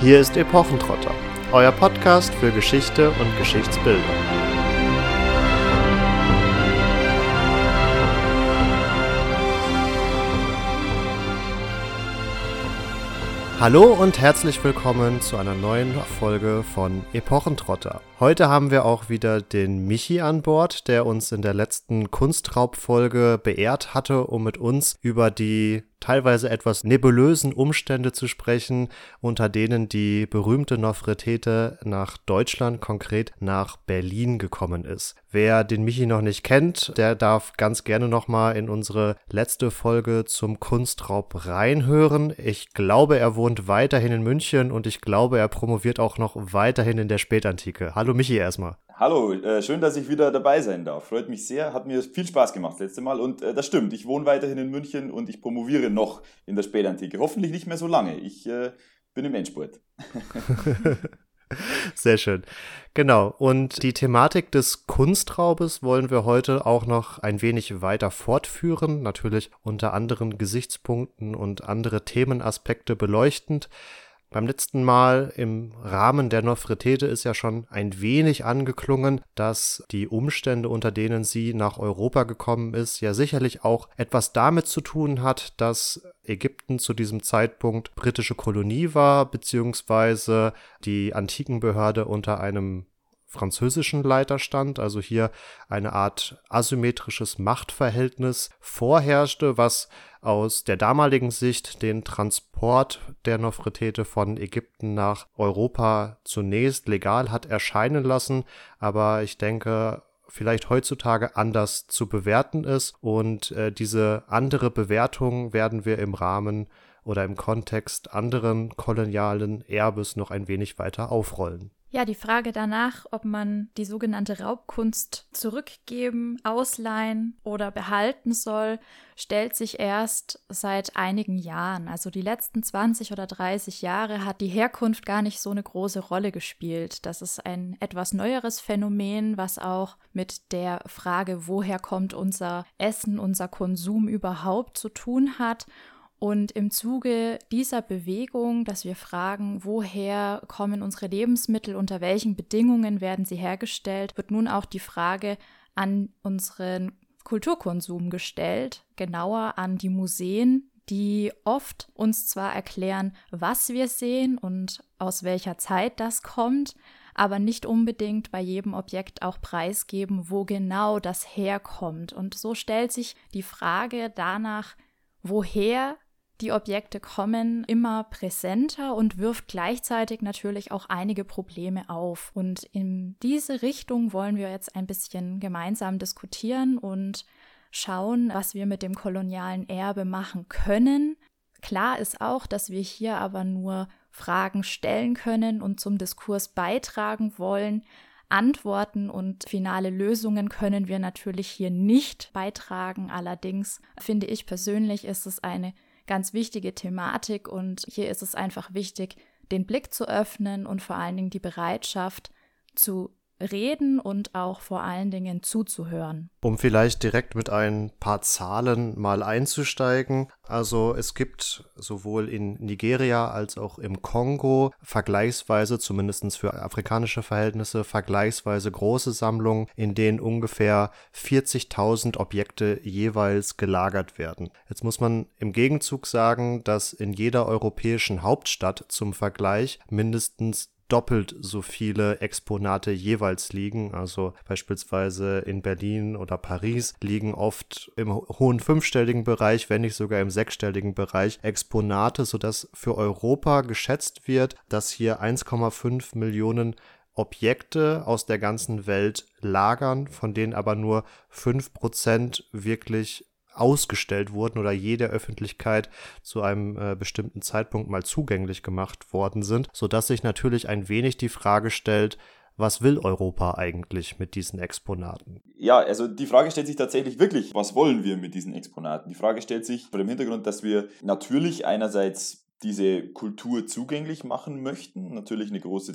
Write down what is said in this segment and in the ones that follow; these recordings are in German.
Hier ist Epochentrotter, euer Podcast für Geschichte und Geschichtsbildung. Hallo und herzlich willkommen zu einer neuen Folge von Epochentrotter. Heute haben wir auch wieder den Michi an Bord, der uns in der letzten Kunstraubfolge beehrt hatte, um mit uns über die teilweise etwas nebulösen Umstände zu sprechen, unter denen die berühmte Nofretete nach Deutschland, konkret nach Berlin gekommen ist. Wer den Michi noch nicht kennt, der darf ganz gerne nochmal in unsere letzte Folge zum Kunstraub reinhören. Ich glaube, er wohnt weiterhin in München und ich glaube, er promoviert auch noch weiterhin in der Spätantike. Hallo Michi erstmal. Hallo, äh, schön, dass ich wieder dabei sein darf. Freut mich sehr, hat mir viel Spaß gemacht das letzte Mal. Und äh, das stimmt, ich wohne weiterhin in München und ich promoviere noch in der Spätantike. Hoffentlich nicht mehr so lange. Ich äh, bin im Endspurt. Sehr schön. Genau. Und die Thematik des Kunstraubes wollen wir heute auch noch ein wenig weiter fortführen. Natürlich unter anderen Gesichtspunkten und andere Themenaspekte beleuchtend. Beim letzten Mal im Rahmen der Nofretete ist ja schon ein wenig angeklungen, dass die Umstände, unter denen sie nach Europa gekommen ist, ja sicherlich auch etwas damit zu tun hat, dass Ägypten zu diesem Zeitpunkt britische Kolonie war, beziehungsweise die Antikenbehörde unter einem französischen Leiter stand, also hier eine Art asymmetrisches Machtverhältnis vorherrschte, was aus der damaligen Sicht den Transport der Nofretete von Ägypten nach Europa zunächst legal hat erscheinen lassen, aber ich denke, vielleicht heutzutage anders zu bewerten ist und äh, diese andere Bewertung werden wir im Rahmen oder im Kontext anderen kolonialen Erbes noch ein wenig weiter aufrollen. Ja, die Frage danach, ob man die sogenannte Raubkunst zurückgeben, ausleihen oder behalten soll, stellt sich erst seit einigen Jahren. Also die letzten 20 oder 30 Jahre hat die Herkunft gar nicht so eine große Rolle gespielt. Das ist ein etwas neueres Phänomen, was auch mit der Frage, woher kommt unser Essen, unser Konsum überhaupt zu tun hat. Und im Zuge dieser Bewegung, dass wir fragen, woher kommen unsere Lebensmittel, unter welchen Bedingungen werden sie hergestellt, wird nun auch die Frage an unseren Kulturkonsum gestellt, genauer an die Museen, die oft uns zwar erklären, was wir sehen und aus welcher Zeit das kommt, aber nicht unbedingt bei jedem Objekt auch preisgeben, wo genau das herkommt. Und so stellt sich die Frage danach, woher die Objekte kommen immer präsenter und wirft gleichzeitig natürlich auch einige Probleme auf. Und in diese Richtung wollen wir jetzt ein bisschen gemeinsam diskutieren und schauen, was wir mit dem kolonialen Erbe machen können. Klar ist auch, dass wir hier aber nur Fragen stellen können und zum Diskurs beitragen wollen. Antworten und finale Lösungen können wir natürlich hier nicht beitragen. Allerdings finde ich persönlich, ist es eine ganz wichtige Thematik und hier ist es einfach wichtig, den Blick zu öffnen und vor allen Dingen die Bereitschaft zu reden und auch vor allen Dingen zuzuhören. Um vielleicht direkt mit ein paar Zahlen mal einzusteigen. Also es gibt sowohl in Nigeria als auch im Kongo vergleichsweise, zumindest für afrikanische Verhältnisse, vergleichsweise große Sammlungen, in denen ungefähr 40.000 Objekte jeweils gelagert werden. Jetzt muss man im Gegenzug sagen, dass in jeder europäischen Hauptstadt zum Vergleich mindestens doppelt so viele Exponate jeweils liegen. Also beispielsweise in Berlin oder Paris liegen oft im hohen fünfstelligen Bereich, wenn nicht sogar im sechsstelligen Bereich Exponate, sodass für Europa geschätzt wird, dass hier 1,5 Millionen Objekte aus der ganzen Welt lagern, von denen aber nur 5% wirklich ausgestellt wurden oder jeder Öffentlichkeit zu einem äh, bestimmten Zeitpunkt mal zugänglich gemacht worden sind, sodass sich natürlich ein wenig die Frage stellt, was will Europa eigentlich mit diesen Exponaten? Ja, also die Frage stellt sich tatsächlich wirklich, was wollen wir mit diesen Exponaten? Die Frage stellt sich vor dem Hintergrund, dass wir natürlich einerseits diese Kultur zugänglich machen möchten, natürlich eine große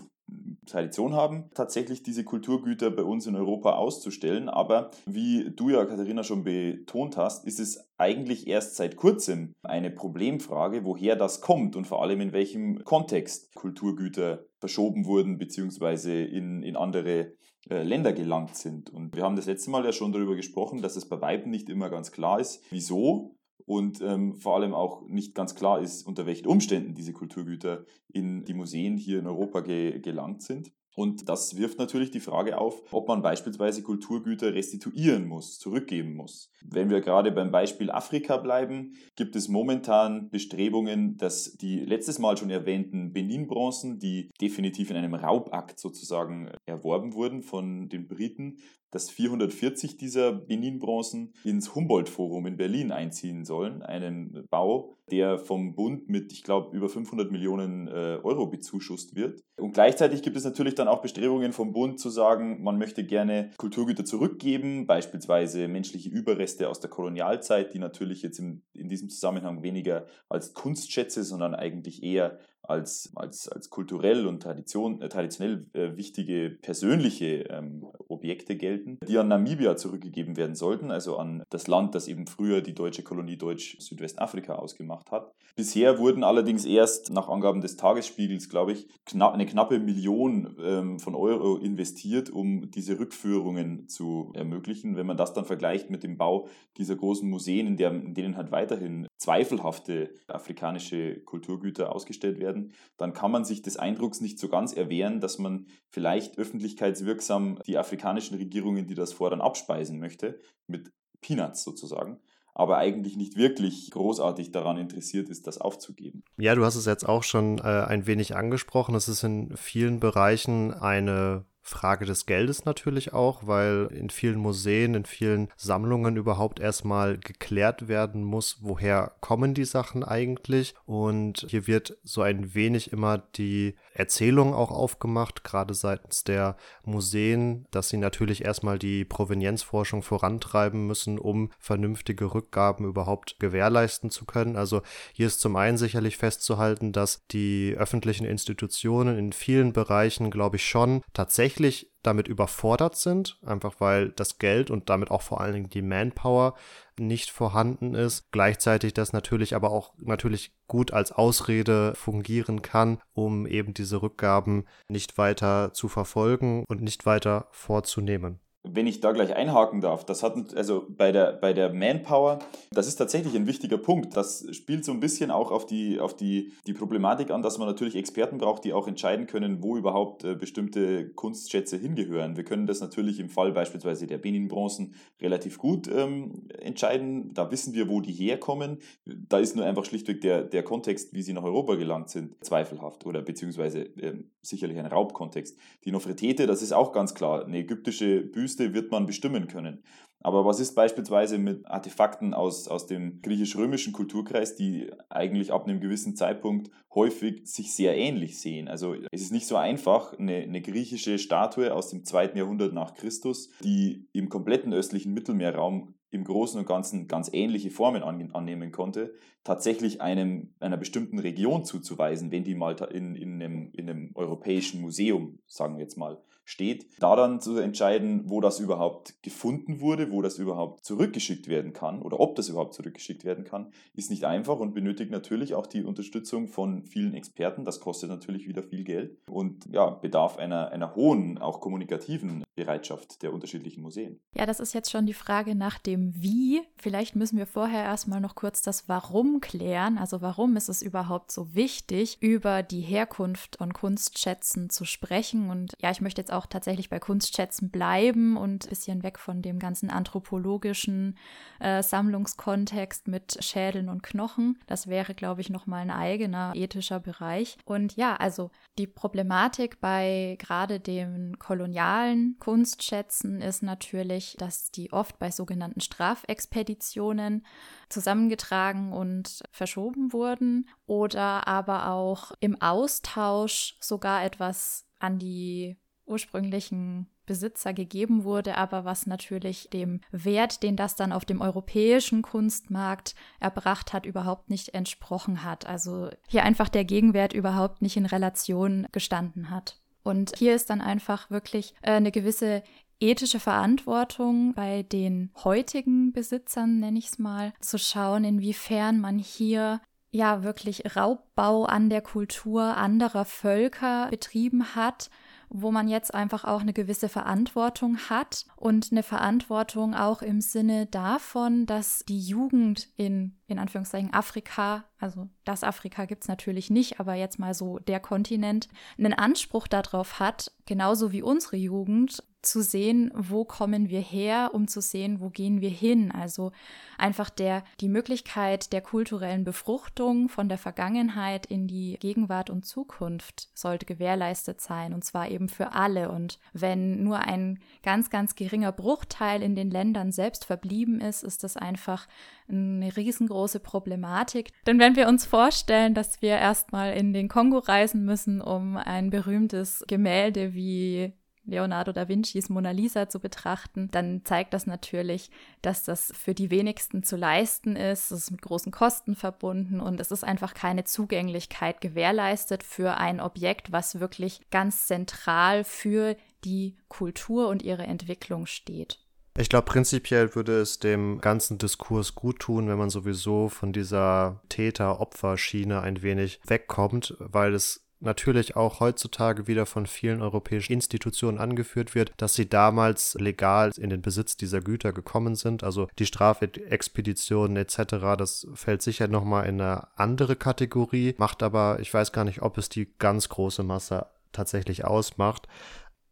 Tradition haben, tatsächlich diese Kulturgüter bei uns in Europa auszustellen. Aber wie du ja, Katharina, schon betont hast, ist es eigentlich erst seit kurzem eine Problemfrage, woher das kommt und vor allem in welchem Kontext Kulturgüter verschoben wurden bzw. In, in andere äh, Länder gelangt sind. Und wir haben das letzte Mal ja schon darüber gesprochen, dass es bei Weiben nicht immer ganz klar ist, wieso und ähm, vor allem auch nicht ganz klar ist, unter welchen Umständen diese Kulturgüter in die Museen hier in Europa ge gelangt sind. Und das wirft natürlich die Frage auf, ob man beispielsweise Kulturgüter restituieren muss, zurückgeben muss. Wenn wir gerade beim Beispiel Afrika bleiben, gibt es momentan Bestrebungen, dass die letztes Mal schon erwähnten Benin-Bronzen, die definitiv in einem Raubakt sozusagen erworben wurden von den Briten, dass 440 dieser Benin-Bronzen ins Humboldt-Forum in Berlin einziehen sollen. Einen Bau, der vom Bund mit, ich glaube, über 500 Millionen äh, Euro bezuschusst wird. Und gleichzeitig gibt es natürlich dann auch Bestrebungen vom Bund zu sagen, man möchte gerne Kulturgüter zurückgeben, beispielsweise menschliche Überreste aus der Kolonialzeit, die natürlich jetzt in, in diesem Zusammenhang weniger als Kunstschätze, sondern eigentlich eher als, als, als kulturell und Tradition, äh, traditionell äh, wichtige persönliche ähm, Objekte gelten, die an Namibia zurückgegeben werden sollten, also an das Land, das eben früher die deutsche Kolonie Deutsch-Südwestafrika ausgemacht hat. Bisher wurden allerdings erst nach Angaben des Tagesspiegels, glaube ich, knapp, eine knappe Million ähm, von Euro investiert, um diese Rückführungen zu ermöglichen. Wenn man das dann vergleicht mit dem Bau dieser großen Museen, in, der, in denen halt weiterhin zweifelhafte afrikanische Kulturgüter ausgestellt werden, dann kann man sich des Eindrucks nicht so ganz erwehren, dass man vielleicht öffentlichkeitswirksam die afrikanischen Regierungen, die das fordern, abspeisen möchte, mit Peanuts sozusagen aber eigentlich nicht wirklich großartig daran interessiert ist, das aufzugeben. Ja, du hast es jetzt auch schon äh, ein wenig angesprochen. Es ist in vielen Bereichen eine Frage des Geldes natürlich auch, weil in vielen Museen, in vielen Sammlungen überhaupt erstmal geklärt werden muss, woher kommen die Sachen eigentlich. Und hier wird so ein wenig immer die Erzählung auch aufgemacht, gerade seitens der Museen, dass sie natürlich erstmal die Provenienzforschung vorantreiben müssen, um vernünftige Rückgaben überhaupt gewährleisten zu können. Also hier ist zum einen sicherlich festzuhalten, dass die öffentlichen Institutionen in vielen Bereichen, glaube ich, schon tatsächlich damit überfordert sind, einfach weil das Geld und damit auch vor allen Dingen die Manpower nicht vorhanden ist. Gleichzeitig das natürlich aber auch natürlich gut als Ausrede fungieren kann, um eben diese Rückgaben nicht weiter zu verfolgen und nicht weiter vorzunehmen wenn ich da gleich einhaken darf, das hat also bei der, bei der Manpower, das ist tatsächlich ein wichtiger Punkt. Das spielt so ein bisschen auch auf die, auf die, die Problematik an, dass man natürlich Experten braucht, die auch entscheiden können, wo überhaupt äh, bestimmte Kunstschätze hingehören. Wir können das natürlich im Fall beispielsweise der Benin-Bronzen relativ gut ähm, entscheiden. Da wissen wir, wo die herkommen. Da ist nur einfach schlichtweg der, der Kontext, wie sie nach Europa gelangt sind, zweifelhaft oder beziehungsweise äh, sicherlich ein Raubkontext. Die Nofretete, das ist auch ganz klar, eine ägyptische Büste Wüste wird man bestimmen können. Aber was ist beispielsweise mit Artefakten aus, aus dem griechisch-römischen Kulturkreis, die eigentlich ab einem gewissen Zeitpunkt häufig sich sehr ähnlich sehen? Also es ist nicht so einfach, eine, eine griechische Statue aus dem zweiten Jahrhundert nach Christus, die im kompletten östlichen Mittelmeerraum im Großen und Ganzen ganz ähnliche Formen annehmen konnte, tatsächlich einem, einer bestimmten Region zuzuweisen, wenn die mal in, in, einem, in einem europäischen Museum, sagen wir jetzt mal, steht, da dann zu entscheiden, wo das überhaupt gefunden wurde, wo das überhaupt zurückgeschickt werden kann oder ob das überhaupt zurückgeschickt werden kann, ist nicht einfach und benötigt natürlich auch die Unterstützung von vielen Experten. Das kostet natürlich wieder viel Geld und ja, bedarf einer, einer hohen, auch kommunikativen Bereitschaft der unterschiedlichen Museen. Ja, das ist jetzt schon die Frage nach dem Wie. Vielleicht müssen wir vorher erstmal noch kurz das Warum klären. Also warum ist es überhaupt so wichtig, über die Herkunft von Kunstschätzen zu sprechen? Und ja, ich möchte jetzt auch tatsächlich bei Kunstschätzen bleiben und ein bisschen weg von dem ganzen anthropologischen äh, Sammlungskontext mit Schädeln und Knochen. Das wäre, glaube ich, nochmal ein eigener ethischer Bereich. Und ja, also die Problematik bei gerade den kolonialen Kunstschätzen Kunstschätzen ist natürlich, dass die oft bei sogenannten Strafexpeditionen zusammengetragen und verschoben wurden oder aber auch im Austausch sogar etwas an die ursprünglichen Besitzer gegeben wurde, aber was natürlich dem Wert, den das dann auf dem europäischen Kunstmarkt erbracht hat, überhaupt nicht entsprochen hat. Also hier einfach der Gegenwert überhaupt nicht in Relation gestanden hat. Und hier ist dann einfach wirklich äh, eine gewisse ethische Verantwortung bei den heutigen Besitzern, nenne ich es mal, zu schauen, inwiefern man hier ja wirklich Raubbau an der Kultur anderer Völker betrieben hat wo man jetzt einfach auch eine gewisse Verantwortung hat und eine Verantwortung auch im Sinne davon, dass die Jugend in, in Anführungszeichen Afrika, also das Afrika gibt es natürlich nicht, aber jetzt mal so der Kontinent, einen Anspruch darauf hat, genauso wie unsere Jugend, zu sehen, wo kommen wir her, um zu sehen, wo gehen wir hin. Also einfach der, die Möglichkeit der kulturellen Befruchtung von der Vergangenheit in die Gegenwart und Zukunft sollte gewährleistet sein und zwar eben für alle. Und wenn nur ein ganz, ganz geringer Bruchteil in den Ländern selbst verblieben ist, ist das einfach eine riesengroße Problematik. Denn wenn wir uns vorstellen, dass wir erstmal in den Kongo reisen müssen, um ein berühmtes Gemälde wie Leonardo da Vincis Mona Lisa zu betrachten, dann zeigt das natürlich, dass das für die wenigsten zu leisten ist. Es ist mit großen Kosten verbunden und es ist einfach keine Zugänglichkeit gewährleistet für ein Objekt, was wirklich ganz zentral für die Kultur und ihre Entwicklung steht. Ich glaube, prinzipiell würde es dem ganzen Diskurs gut tun, wenn man sowieso von dieser Täter-Opfer-Schiene ein wenig wegkommt, weil es natürlich auch heutzutage wieder von vielen europäischen Institutionen angeführt wird, dass sie damals legal in den Besitz dieser Güter gekommen sind. Also die Strafexpeditionen etc., das fällt sicher nochmal in eine andere Kategorie, macht aber, ich weiß gar nicht, ob es die ganz große Masse tatsächlich ausmacht.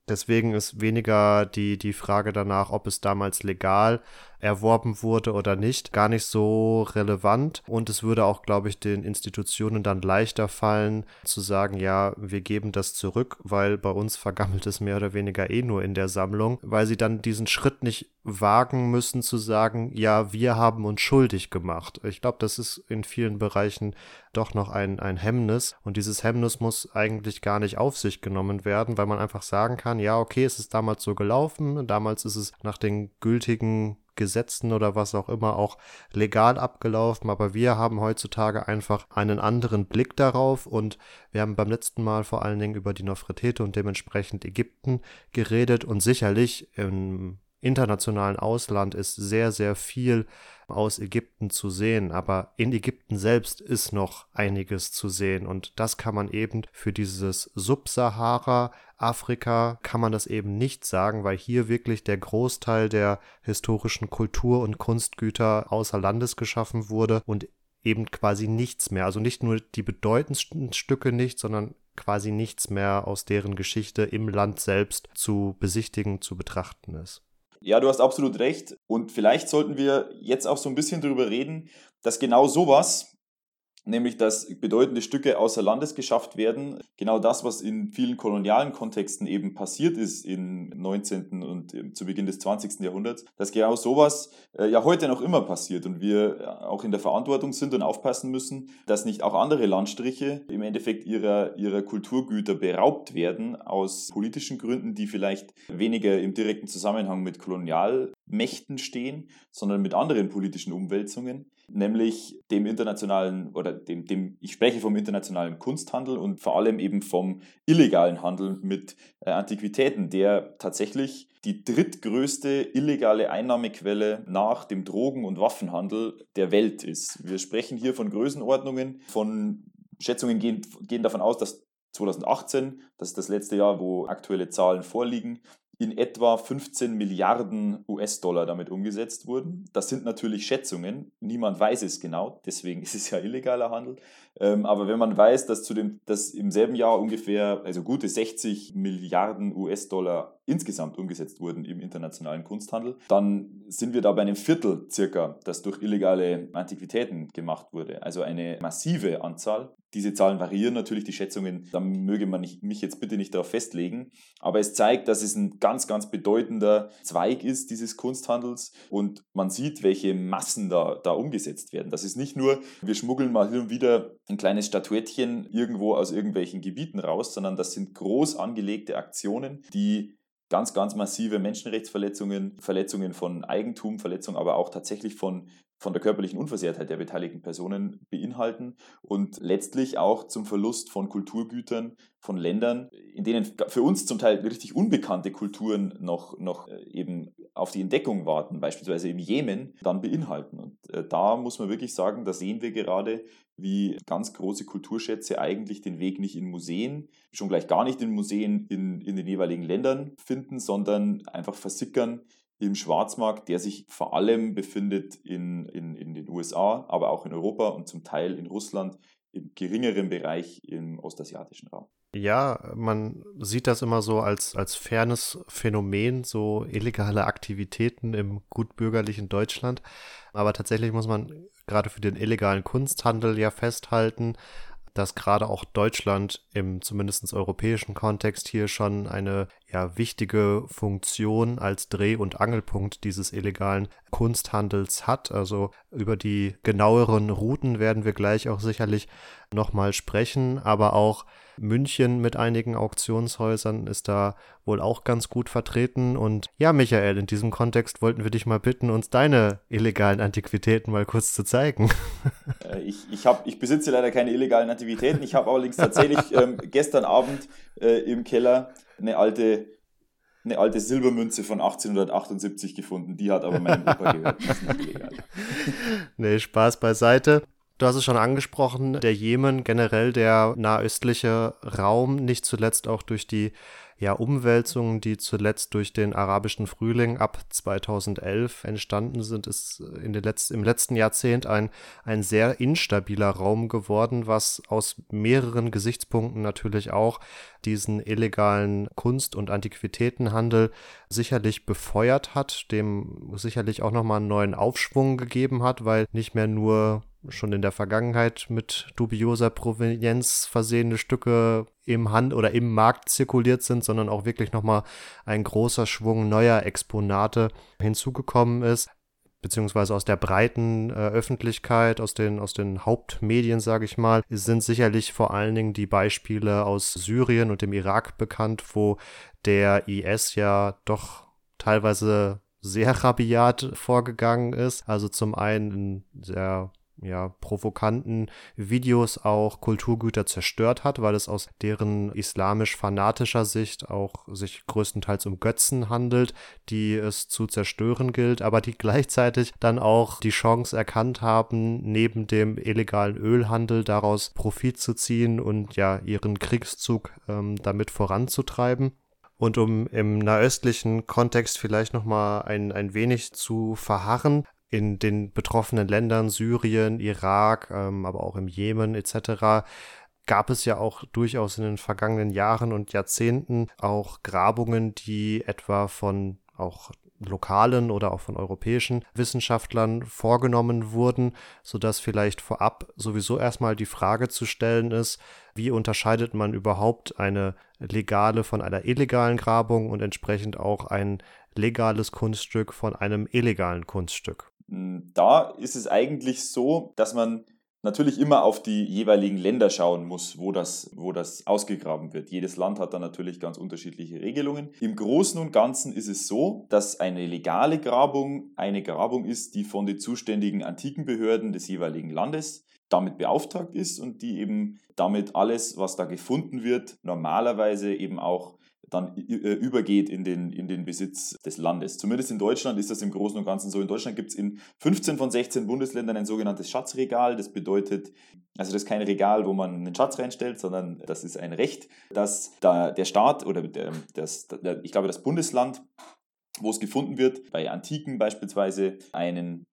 Deswegen ist weniger die, die Frage danach, ob es damals legal erworben wurde oder nicht, gar nicht so relevant. Und es würde auch, glaube ich, den Institutionen dann leichter fallen, zu sagen, ja, wir geben das zurück, weil bei uns vergammelt es mehr oder weniger eh nur in der Sammlung, weil sie dann diesen Schritt nicht wagen müssen zu sagen, ja, wir haben uns schuldig gemacht. Ich glaube, das ist in vielen Bereichen doch noch ein, ein Hemmnis. Und dieses Hemmnis muss eigentlich gar nicht auf sich genommen werden, weil man einfach sagen kann, ja, okay, es ist damals so gelaufen, damals ist es nach den gültigen Gesetzen oder was auch immer auch legal abgelaufen, aber wir haben heutzutage einfach einen anderen Blick darauf und wir haben beim letzten Mal vor allen Dingen über die Nofretete und dementsprechend Ägypten geredet und sicherlich im internationalen Ausland ist sehr, sehr viel aus Ägypten zu sehen, aber in Ägypten selbst ist noch einiges zu sehen und das kann man eben für dieses Subsahara Afrika kann man das eben nicht sagen, weil hier wirklich der Großteil der historischen Kultur- und Kunstgüter außer Landes geschaffen wurde und eben quasi nichts mehr. Also nicht nur die bedeutendsten Stücke nicht, sondern quasi nichts mehr aus deren Geschichte im Land selbst zu besichtigen, zu betrachten ist. Ja, du hast absolut recht. Und vielleicht sollten wir jetzt auch so ein bisschen darüber reden, dass genau sowas, nämlich dass bedeutende Stücke außer Landes geschafft werden. Genau das, was in vielen kolonialen Kontexten eben passiert ist im 19. und zu Beginn des 20. Jahrhunderts, dass genau sowas äh, ja heute noch immer passiert und wir äh, auch in der Verantwortung sind und aufpassen müssen, dass nicht auch andere Landstriche im Endeffekt ihrer, ihrer Kulturgüter beraubt werden aus politischen Gründen, die vielleicht weniger im direkten Zusammenhang mit Kolonialmächten stehen, sondern mit anderen politischen Umwälzungen nämlich dem internationalen oder dem, dem, ich spreche vom internationalen Kunsthandel und vor allem eben vom illegalen Handel mit äh, Antiquitäten, der tatsächlich die drittgrößte illegale Einnahmequelle nach dem Drogen- und Waffenhandel der Welt ist. Wir sprechen hier von Größenordnungen, von Schätzungen gehen, gehen davon aus, dass 2018, das ist das letzte Jahr, wo aktuelle Zahlen vorliegen, in etwa 15 Milliarden US-Dollar damit umgesetzt wurden. Das sind natürlich Schätzungen, niemand weiß es genau, deswegen ist es ja illegaler Handel. Ähm, aber wenn man weiß, dass, zu dem, dass im selben Jahr ungefähr, also gute 60 Milliarden US-Dollar insgesamt umgesetzt wurden im internationalen Kunsthandel, dann sind wir da bei einem Viertel circa, das durch illegale Antiquitäten gemacht wurde. Also eine massive Anzahl. Diese Zahlen variieren natürlich, die Schätzungen, da möge man nicht, mich jetzt bitte nicht darauf festlegen. Aber es zeigt, dass es ein ganz, ganz bedeutender Zweig ist dieses Kunsthandels und man sieht, welche Massen da, da umgesetzt werden. Das ist nicht nur, wir schmuggeln mal hin und wieder ein kleines Statuettchen irgendwo aus irgendwelchen Gebieten raus, sondern das sind groß angelegte Aktionen, die ganz, ganz massive Menschenrechtsverletzungen, Verletzungen von Eigentum, Verletzungen aber auch tatsächlich von von der körperlichen Unversehrtheit der beteiligten Personen beinhalten und letztlich auch zum Verlust von Kulturgütern von Ländern, in denen für uns zum Teil richtig unbekannte Kulturen noch, noch äh, eben auf die Entdeckung warten, beispielsweise im Jemen, dann beinhalten. Und äh, da muss man wirklich sagen, da sehen wir gerade, wie ganz große Kulturschätze eigentlich den Weg nicht in Museen, schon gleich gar nicht in Museen in, in den jeweiligen Ländern finden, sondern einfach versickern im Schwarzmarkt, der sich vor allem befindet in, in, in den USA, aber auch in Europa und zum Teil in Russland, im geringeren Bereich im ostasiatischen Raum. Ja, man sieht das immer so als, als fernes Phänomen, so illegale Aktivitäten im gutbürgerlichen Deutschland. Aber tatsächlich muss man gerade für den illegalen Kunsthandel ja festhalten, dass gerade auch Deutschland im zumindest europäischen Kontext hier schon eine ja, wichtige Funktion als Dreh- und Angelpunkt dieses illegalen Kunsthandels hat. Also über die genaueren Routen werden wir gleich auch sicherlich nochmal sprechen, aber auch München mit einigen Auktionshäusern ist da wohl auch ganz gut vertreten. Und ja, Michael, in diesem Kontext wollten wir dich mal bitten, uns deine illegalen Antiquitäten mal kurz zu zeigen. Äh, ich, ich, hab, ich besitze leider keine illegalen Antiquitäten. Ich habe allerdings tatsächlich ähm, gestern Abend äh, im Keller eine alte eine alte Silbermünze von 1878 gefunden. Die hat aber meinem Opa gehört. Die ist nee, Spaß beiseite. Du hast es schon angesprochen, der Jemen, generell der nahöstliche Raum, nicht zuletzt auch durch die ja, Umwälzungen, die zuletzt durch den arabischen Frühling ab 2011 entstanden sind, ist in den Letz im letzten Jahrzehnt ein, ein sehr instabiler Raum geworden, was aus mehreren Gesichtspunkten natürlich auch diesen illegalen Kunst- und Antiquitätenhandel sicherlich befeuert hat, dem sicherlich auch nochmal einen neuen Aufschwung gegeben hat, weil nicht mehr nur schon in der Vergangenheit mit dubioser Provenienz versehene Stücke im Hand oder im Markt zirkuliert sind, sondern auch wirklich nochmal ein großer Schwung neuer Exponate hinzugekommen ist beziehungsweise aus der breiten äh, Öffentlichkeit, aus den, aus den Hauptmedien, sage ich mal, sind sicherlich vor allen Dingen die Beispiele aus Syrien und dem Irak bekannt, wo der IS ja doch teilweise sehr rabiat vorgegangen ist. Also zum einen in sehr ja, provokanten Videos auch Kulturgüter zerstört hat, weil es aus deren islamisch-fanatischer Sicht auch sich größtenteils um Götzen handelt, die es zu zerstören gilt, aber die gleichzeitig dann auch die Chance erkannt haben, neben dem illegalen Ölhandel daraus Profit zu ziehen und ja ihren Kriegszug ähm, damit voranzutreiben. Und um im nahöstlichen Kontext vielleicht nochmal ein, ein wenig zu verharren, in den betroffenen Ländern, Syrien, Irak, ähm, aber auch im Jemen etc., gab es ja auch durchaus in den vergangenen Jahren und Jahrzehnten auch Grabungen, die etwa von auch lokalen oder auch von europäischen Wissenschaftlern vorgenommen wurden, sodass vielleicht vorab sowieso erstmal die Frage zu stellen ist, wie unterscheidet man überhaupt eine legale von einer illegalen Grabung und entsprechend auch ein legales Kunststück von einem illegalen Kunststück? Hm, da ist es eigentlich so, dass man natürlich immer auf die jeweiligen Länder schauen muss, wo das, wo das ausgegraben wird. Jedes Land hat da natürlich ganz unterschiedliche Regelungen. Im Großen und Ganzen ist es so, dass eine legale Grabung eine Grabung ist, die von den zuständigen Antikenbehörden des jeweiligen Landes damit beauftragt ist und die eben damit alles, was da gefunden wird, normalerweise eben auch dann äh, übergeht in den, in den Besitz des Landes. Zumindest in Deutschland ist das im Großen und Ganzen so. In Deutschland gibt es in 15 von 16 Bundesländern ein sogenanntes Schatzregal. Das bedeutet, also das ist kein Regal, wo man einen Schatz reinstellt, sondern das ist ein Recht, dass da der Staat oder der, das, der, ich glaube das Bundesland wo es gefunden wird, bei Antiken beispielsweise einen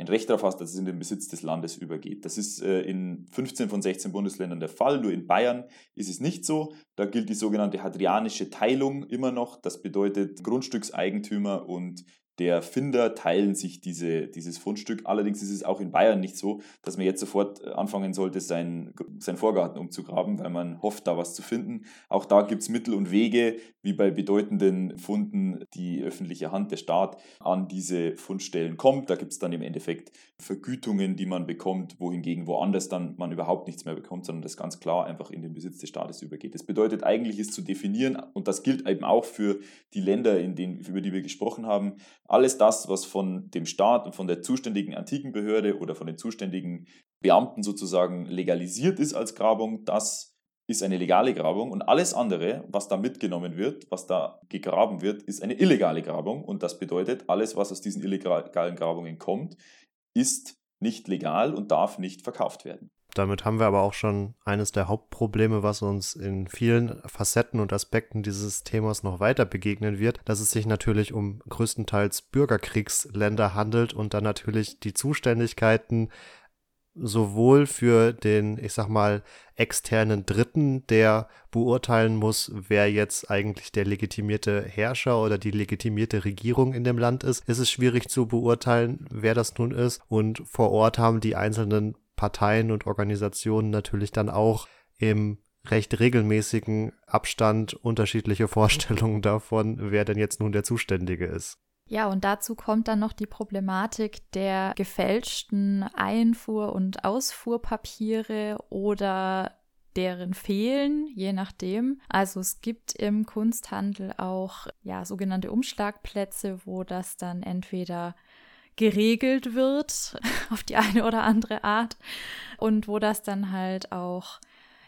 ein Recht darauf hast, dass es in den Besitz des Landes übergeht. Das ist äh, in 15 von 16 Bundesländern der Fall, nur in Bayern ist es nicht so. Da gilt die sogenannte hadrianische Teilung immer noch. Das bedeutet, Grundstückseigentümer und der Finder teilen sich diese, dieses Fundstück. Allerdings ist es auch in Bayern nicht so, dass man jetzt sofort äh, anfangen sollte, seinen sein Vorgarten umzugraben, weil man hofft, da was zu finden. Auch da gibt es Mittel und Wege, wie bei bedeutenden Funden die öffentliche Hand, der Staat, an diese Fundstellen kommt. Da gibt es dann im Endeffekt Vergütungen, die man bekommt, wohingegen woanders dann man überhaupt nichts mehr bekommt, sondern das ganz klar einfach in den Besitz des Staates übergeht. Das bedeutet eigentlich, ist zu definieren, und das gilt eben auch für die Länder, in denen, über die wir gesprochen haben, Alles das, was von dem Staat und von der zuständigen Antikenbehörde oder von den zuständigen Beamten sozusagen legalisiert ist als Grabung, das ist eine legale Grabung und alles andere, was da mitgenommen wird, was da gegraben wird, ist eine illegale Grabung und das bedeutet, alles, was aus diesen illegalen Grabungen kommt, ist nicht legal und darf nicht verkauft werden. Damit haben wir aber auch schon eines der Hauptprobleme, was uns in vielen Facetten und Aspekten dieses Themas noch weiter begegnen wird, dass es sich natürlich um größtenteils Bürgerkriegsländer handelt und dann natürlich die Zuständigkeiten sowohl für den, ich sag mal, externen Dritten, der beurteilen muss, wer jetzt eigentlich der legitimierte Herrscher oder die legitimierte Regierung in dem Land ist, ist es schwierig zu beurteilen, wer das nun ist. Und vor Ort haben die einzelnen Parteien und Organisationen natürlich dann auch im recht regelmäßigen Abstand unterschiedliche Vorstellungen davon, wer denn jetzt nun der Zuständige ist. Ja, und dazu kommt dann noch die Problematik der gefälschten Einfuhr- und Ausfuhrpapiere oder deren fehlen, je nachdem. Also es gibt im Kunsthandel auch ja sogenannte Umschlagplätze, wo das dann entweder geregelt wird auf die eine oder andere Art und wo das dann halt auch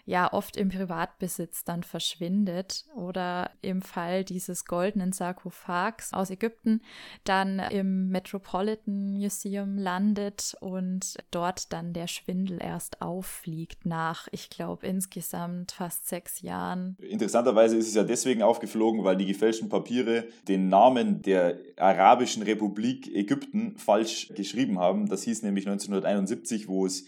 ja oft im Privatbesitz dann verschwindet oder im Fall dieses goldenen Sarkophags aus Ägypten dann im Metropolitan Museum landet und dort dann der Schwindel erst auffliegt nach, ich glaube, insgesamt fast sechs Jahren. Interessanterweise ist es ja deswegen aufgeflogen, weil die gefälschten Papiere den Namen der Arabischen Republik Ägypten falsch geschrieben haben. Das hieß nämlich 1971, wo es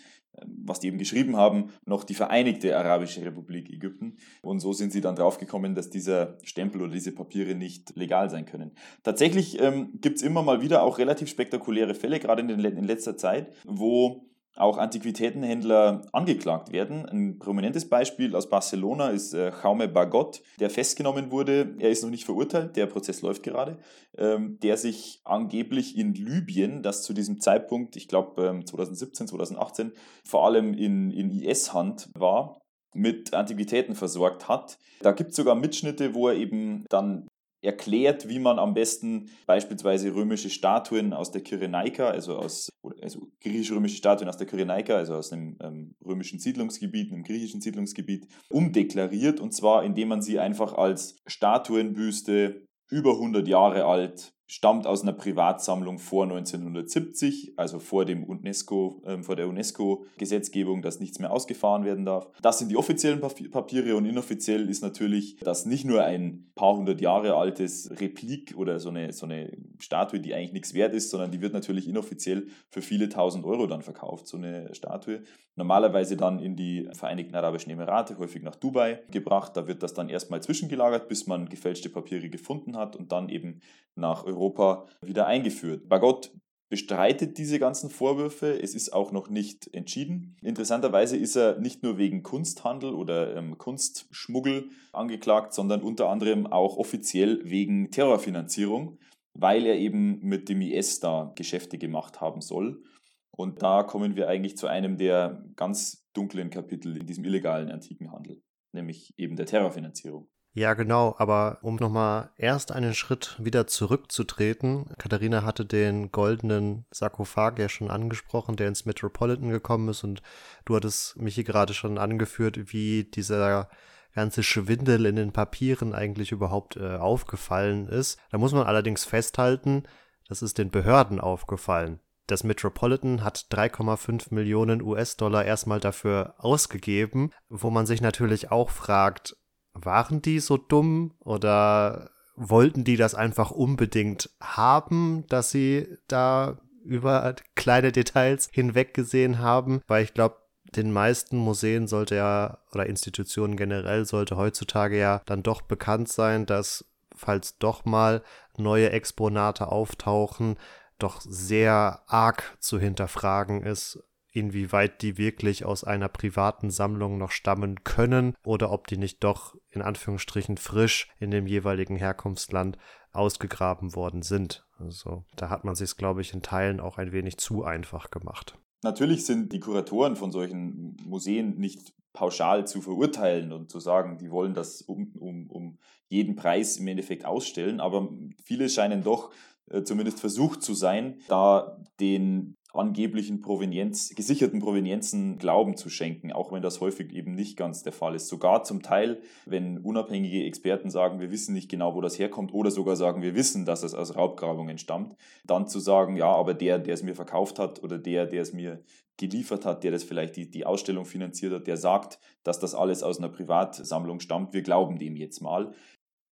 was die eben geschrieben haben, noch die Vereinigte Arabische Republik Ägypten. Und so sind sie dann draufgekommen, dass dieser Stempel oder diese Papiere nicht legal sein können. Tatsächlich ähm, gibt es immer mal wieder auch relativ spektakuläre Fälle, gerade in, in letzter Zeit, wo auch Antiquitätenhändler angeklagt werden. Ein prominentes Beispiel aus Barcelona ist äh, Jaume Bagot, der festgenommen wurde. Er ist noch nicht verurteilt, der Prozess läuft gerade, ähm, der sich angeblich in Libyen, das zu diesem Zeitpunkt, ich glaube ähm, 2017, 2018, vor allem in, in IS-Hand war, mit Antiquitäten versorgt hat. Da gibt es sogar Mitschnitte, wo er eben dann erklärt, wie man am besten beispielsweise römische Statuen aus der Kyrenaika, also aus also griechisch-römische Statuen aus der Kyrenaika, also aus einem ähm, römischen Siedlungsgebiet, einem griechischen Siedlungsgebiet, umdeklariert. Und zwar indem man sie einfach als Statuenbüste über 100 Jahre alt stammt aus einer Privatsammlung vor 1970, also vor, dem UNESCO, äh, vor der UNESCO-Gesetzgebung, dass nichts mehr ausgefahren werden darf. Das sind die offiziellen Papiere und inoffiziell ist natürlich, dass nicht nur ein paar hundert Jahre altes Replik oder so eine, so eine Statue, die eigentlich nichts wert ist, sondern die wird natürlich inoffiziell für viele tausend Euro dann verkauft, so eine Statue. Normalerweise dann in die Vereinigten Arabischen Emirate, häufig nach Dubai gebracht. Da wird das dann erstmal zwischengelagert, bis man gefälschte Papiere gefunden hat und dann eben nach Europa wieder eingeführt. Bagot bestreitet diese ganzen Vorwürfe. Es ist auch noch nicht entschieden. Interessanterweise ist er nicht nur wegen Kunsthandel oder ähm, Kunstschmuggel angeklagt, sondern unter anderem auch offiziell wegen Terrorfinanzierung, weil er eben mit dem IS da Geschäfte gemacht haben soll. Und da kommen wir eigentlich zu einem der ganz dunklen Kapitel in diesem illegalen Antikenhandel, nämlich eben der Terrorfinanzierung. Ja, genau, aber um nochmal erst einen Schritt wieder zurückzutreten, Katharina hatte den goldenen Sarkophag ja schon angesprochen, der ins Metropolitan gekommen ist und du hattest mich hier gerade schon angeführt, wie dieser ganze Schwindel in den Papieren eigentlich überhaupt äh, aufgefallen ist. Da muss man allerdings festhalten, das ist den Behörden aufgefallen. Das Metropolitan hat 3,5 Millionen US-Dollar erstmal dafür ausgegeben, wo man sich natürlich auch fragt, waren die so dumm oder wollten die das einfach unbedingt haben, dass sie da über kleine Details hinweggesehen haben? Weil ich glaube, den meisten Museen sollte ja oder Institutionen generell sollte heutzutage ja dann doch bekannt sein, dass falls doch mal neue Exponate auftauchen, doch sehr arg zu hinterfragen ist, inwieweit die wirklich aus einer privaten Sammlung noch stammen können oder ob die nicht doch in Anführungsstrichen frisch in dem jeweiligen Herkunftsland ausgegraben worden sind. Also da hat man sich, glaube ich, in Teilen auch ein wenig zu einfach gemacht. Natürlich sind die Kuratoren von solchen Museen nicht pauschal zu verurteilen und zu sagen, die wollen das um, um, um jeden Preis im Endeffekt ausstellen, aber viele scheinen doch äh, zumindest versucht zu sein, da den angeblichen Provenienz, gesicherten Provenienzen Glauben zu schenken, auch wenn das häufig eben nicht ganz der Fall ist. Sogar zum Teil, wenn unabhängige Experten sagen, wir wissen nicht genau, wo das herkommt, oder sogar sagen, wir wissen, dass es aus Raubgrabungen stammt, dann zu sagen, ja, aber der, der es mir verkauft hat oder der, der es mir geliefert hat, der das vielleicht die, die Ausstellung finanziert hat, der sagt, dass das alles aus einer Privatsammlung stammt, wir glauben dem jetzt mal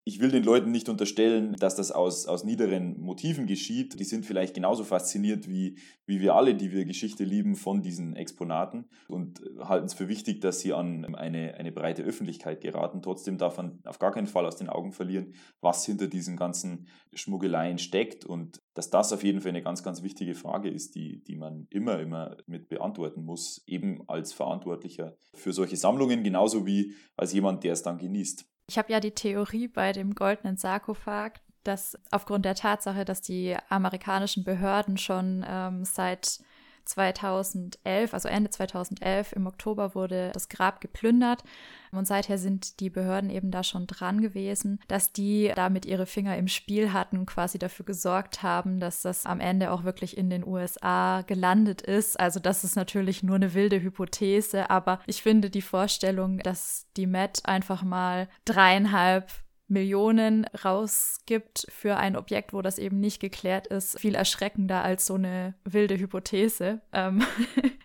ich will den Leuten nicht unterstellen, dass das aus, aus niederen Motiven geschieht. Die sind vielleicht genauso fasziniert wie, wie wir alle, die wir Geschichte lieben, von diesen Exponaten und halten es für wichtig, dass sie an eine, eine breite Öffentlichkeit geraten. Trotzdem darf man auf gar keinen Fall aus den Augen verlieren, was hinter diesen ganzen Schmuggeleien steckt und dass das auf jeden Fall eine ganz, ganz wichtige Frage ist, die, die man immer, immer mit beantworten muss, eben als Verantwortlicher für solche Sammlungen, genauso wie als jemand, der es dann genießt. Ich habe ja die Theorie bei dem goldenen Sarkophag, dass aufgrund der Tatsache, dass die amerikanischen Behörden schon ähm, seit 2011, also Ende 2011 im Oktober wurde das Grab geplündert und seither sind die Behörden eben da schon dran gewesen, dass die damit ihre Finger im Spiel hatten, quasi dafür gesorgt haben, dass das am Ende auch wirklich in den USA gelandet ist. Also das ist natürlich nur eine wilde Hypothese, aber ich finde die Vorstellung, dass die Met einfach mal dreieinhalb Millionen rausgibt für ein Objekt, wo das eben nicht geklärt ist, viel erschreckender als so eine wilde Hypothese. Ähm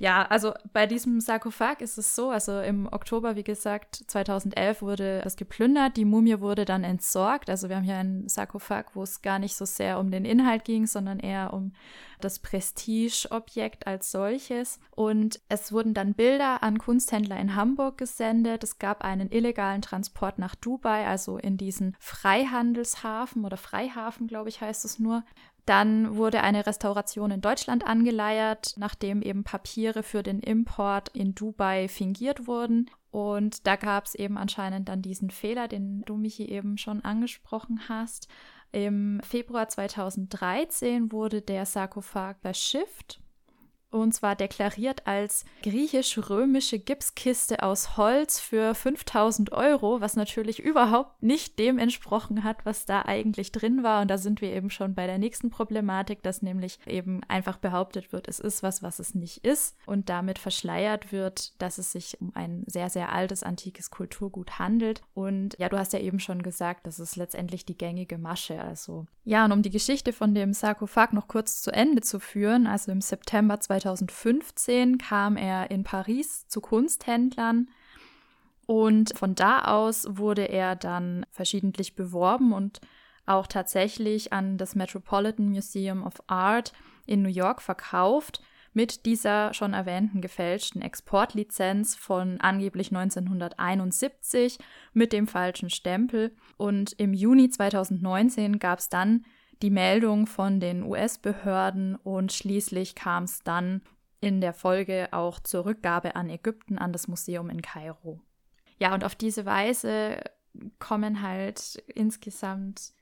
Ja, also bei diesem Sarkophag ist es so, also im Oktober, wie gesagt, 2011 wurde das geplündert, die Mumie wurde dann entsorgt. Also wir haben hier einen Sarkophag, wo es gar nicht so sehr um den Inhalt ging, sondern eher um das Prestigeobjekt als solches. Und es wurden dann Bilder an Kunsthändler in Hamburg gesendet. Es gab einen illegalen Transport nach Dubai, also in diesen Freihandelshafen oder Freihafen, glaube ich, heißt es nur. Dann wurde eine Restauration in Deutschland angeleiert, nachdem eben Papiere für den Import in Dubai fingiert wurden. Und da gab es eben anscheinend dann diesen Fehler, den du, Michi, eben schon angesprochen hast. Im Februar 2013 wurde der Sarkophag verschifft und zwar deklariert als griechisch-römische Gipskiste aus Holz für 5000 Euro, was natürlich überhaupt nicht dem entsprochen hat, was da eigentlich drin war. Und da sind wir eben schon bei der nächsten Problematik, dass nämlich eben einfach behauptet wird, es ist was, was es nicht ist und damit verschleiert wird, dass es sich um ein sehr, sehr altes, antikes Kulturgut handelt. Und ja, du hast ja eben schon gesagt, das ist letztendlich die gängige Masche. Also ja, und um die Geschichte von dem Sarkophag noch kurz zu Ende zu führen, also im September 2000 2015 kam er in Paris zu Kunsthändlern und von da aus wurde er dann verschiedentlich beworben und auch tatsächlich an das Metropolitan Museum of Art in New York verkauft mit dieser schon erwähnten gefälschten Exportlizenz von angeblich 1971 mit dem falschen Stempel. Und im Juni 2019 gab es dann die Meldung von den US-Behörden und schließlich kam es dann in der Folge auch zur Rückgabe an Ägypten an das Museum in Kairo. Ja, und auf diese Weise kommen halt insgesamt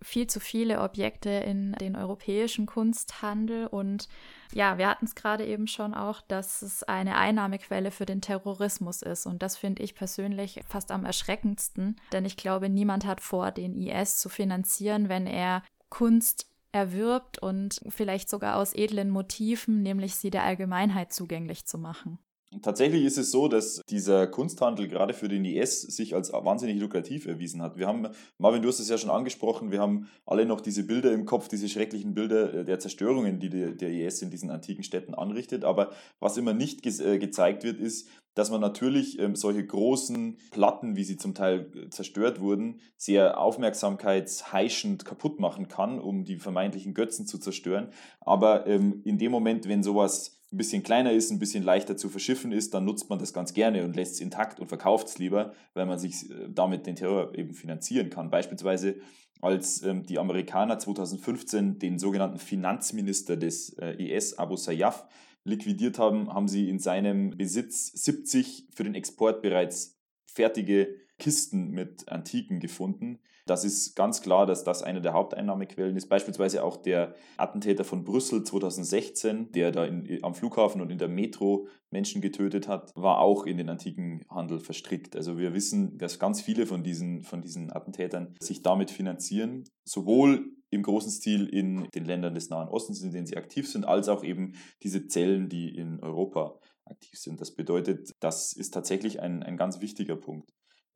viel zu viele Objekte in den europäischen Kunsthandel. Und ja, wir hatten es gerade eben schon auch, dass es eine Einnahmequelle für den Terrorismus ist. Und das finde ich persönlich fast am erschreckendsten, denn ich glaube, niemand hat vor, den IS zu finanzieren, wenn er Kunst erwirbt und vielleicht sogar aus edlen Motiven, nämlich sie der Allgemeinheit zugänglich zu machen. Tatsächlich ist es so, dass dieser Kunsthandel gerade für den IS sich als wahnsinnig lukrativ erwiesen hat. Wir haben, Marvin, du hast es ja schon angesprochen, wir haben alle noch diese Bilder im Kopf, diese schrecklichen Bilder äh, der Zerstörungen, die der IS in diesen antiken Städten anrichtet. Aber was immer nicht ge äh, gezeigt wird, ist, dass man natürlich ähm, solche großen Platten, wie sie zum Teil äh, zerstört wurden, sehr aufmerksamkeitsheischend kaputt machen kann, um die vermeintlichen Götzen zu zerstören. Aber ähm, in dem Moment, wenn sowas ein bisschen kleiner ist, ein bisschen leichter zu verschiffen ist, dann nutzt man das ganz gerne und lässt es intakt und verkauft es lieber, weil man sich äh, damit den Terror eben finanzieren kann. Beispielsweise als ähm, die Amerikaner 2015 den sogenannten Finanzminister des äh, IS, Abu Sayyaf, liquidiert haben, haben sie in seinem Besitz 70 für den Export bereits fertige Kisten mit Antiken gefunden. Das ist ganz klar, dass das eine der Haupteinnahmequellen ist. Beispielsweise auch der Attentäter von Brüssel 2016, der da in, am Flughafen und in der Metro Menschen getötet hat, war auch in den antiken Handel verstrickt. Also wir wissen, dass ganz viele von diesen, von diesen Attentätern sich damit finanzieren, sowohl im großen Stil in den Ländern des Nahen Ostens, in denen sie aktiv sind, als auch eben diese Zellen, die in Europa aktiv sind. Das bedeutet, das ist tatsächlich ein, ein ganz wichtiger Punkt,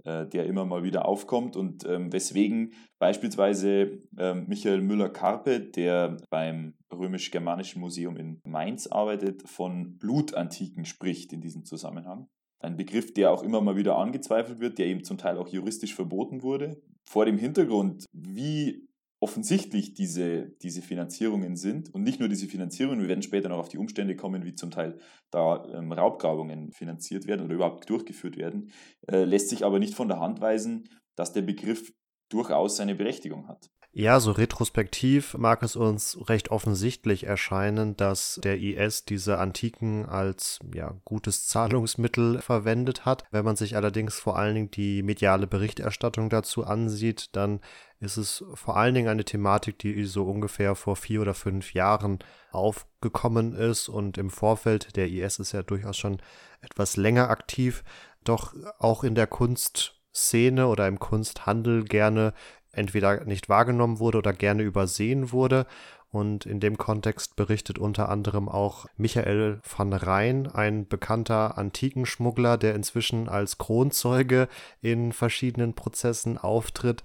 äh, der immer mal wieder aufkommt und ähm, weswegen beispielsweise ähm, Michael Müller-Karpe, der beim Römisch-Germanischen Museum in Mainz arbeitet, von Blutantiken spricht in diesem Zusammenhang. Ein Begriff, der auch immer mal wieder angezweifelt wird, der eben zum Teil auch juristisch verboten wurde. Vor dem Hintergrund, wie offensichtlich diese, diese Finanzierungen sind und nicht nur diese Finanzierungen, wir werden später noch auf die Umstände kommen, wie zum Teil da ähm, Raubgrabungen finanziert werden oder überhaupt durchgeführt werden, äh, lässt sich aber nicht von der Hand weisen, dass der Begriff durchaus seine Berechtigung hat. Ja, so retrospektiv mag es uns recht offensichtlich erscheinen, dass der IS diese Antiken als ja, gutes Zahlungsmittel verwendet hat. Wenn man sich allerdings vor allen Dingen die mediale Berichterstattung dazu ansieht, dann ist es vor allen Dingen eine Thematik, die so ungefähr vor vier oder fünf Jahren aufgekommen ist und im Vorfeld, der IS ist ja durchaus schon etwas länger aktiv, doch auch in der Kunstszene oder im Kunsthandel gerne entweder nicht wahrgenommen wurde oder gerne übersehen wurde. Und in dem Kontext berichtet unter anderem auch Michael van Rijn, ein bekannter Antikenschmuggler, der inzwischen als Kronzeuge in verschiedenen Prozessen auftritt.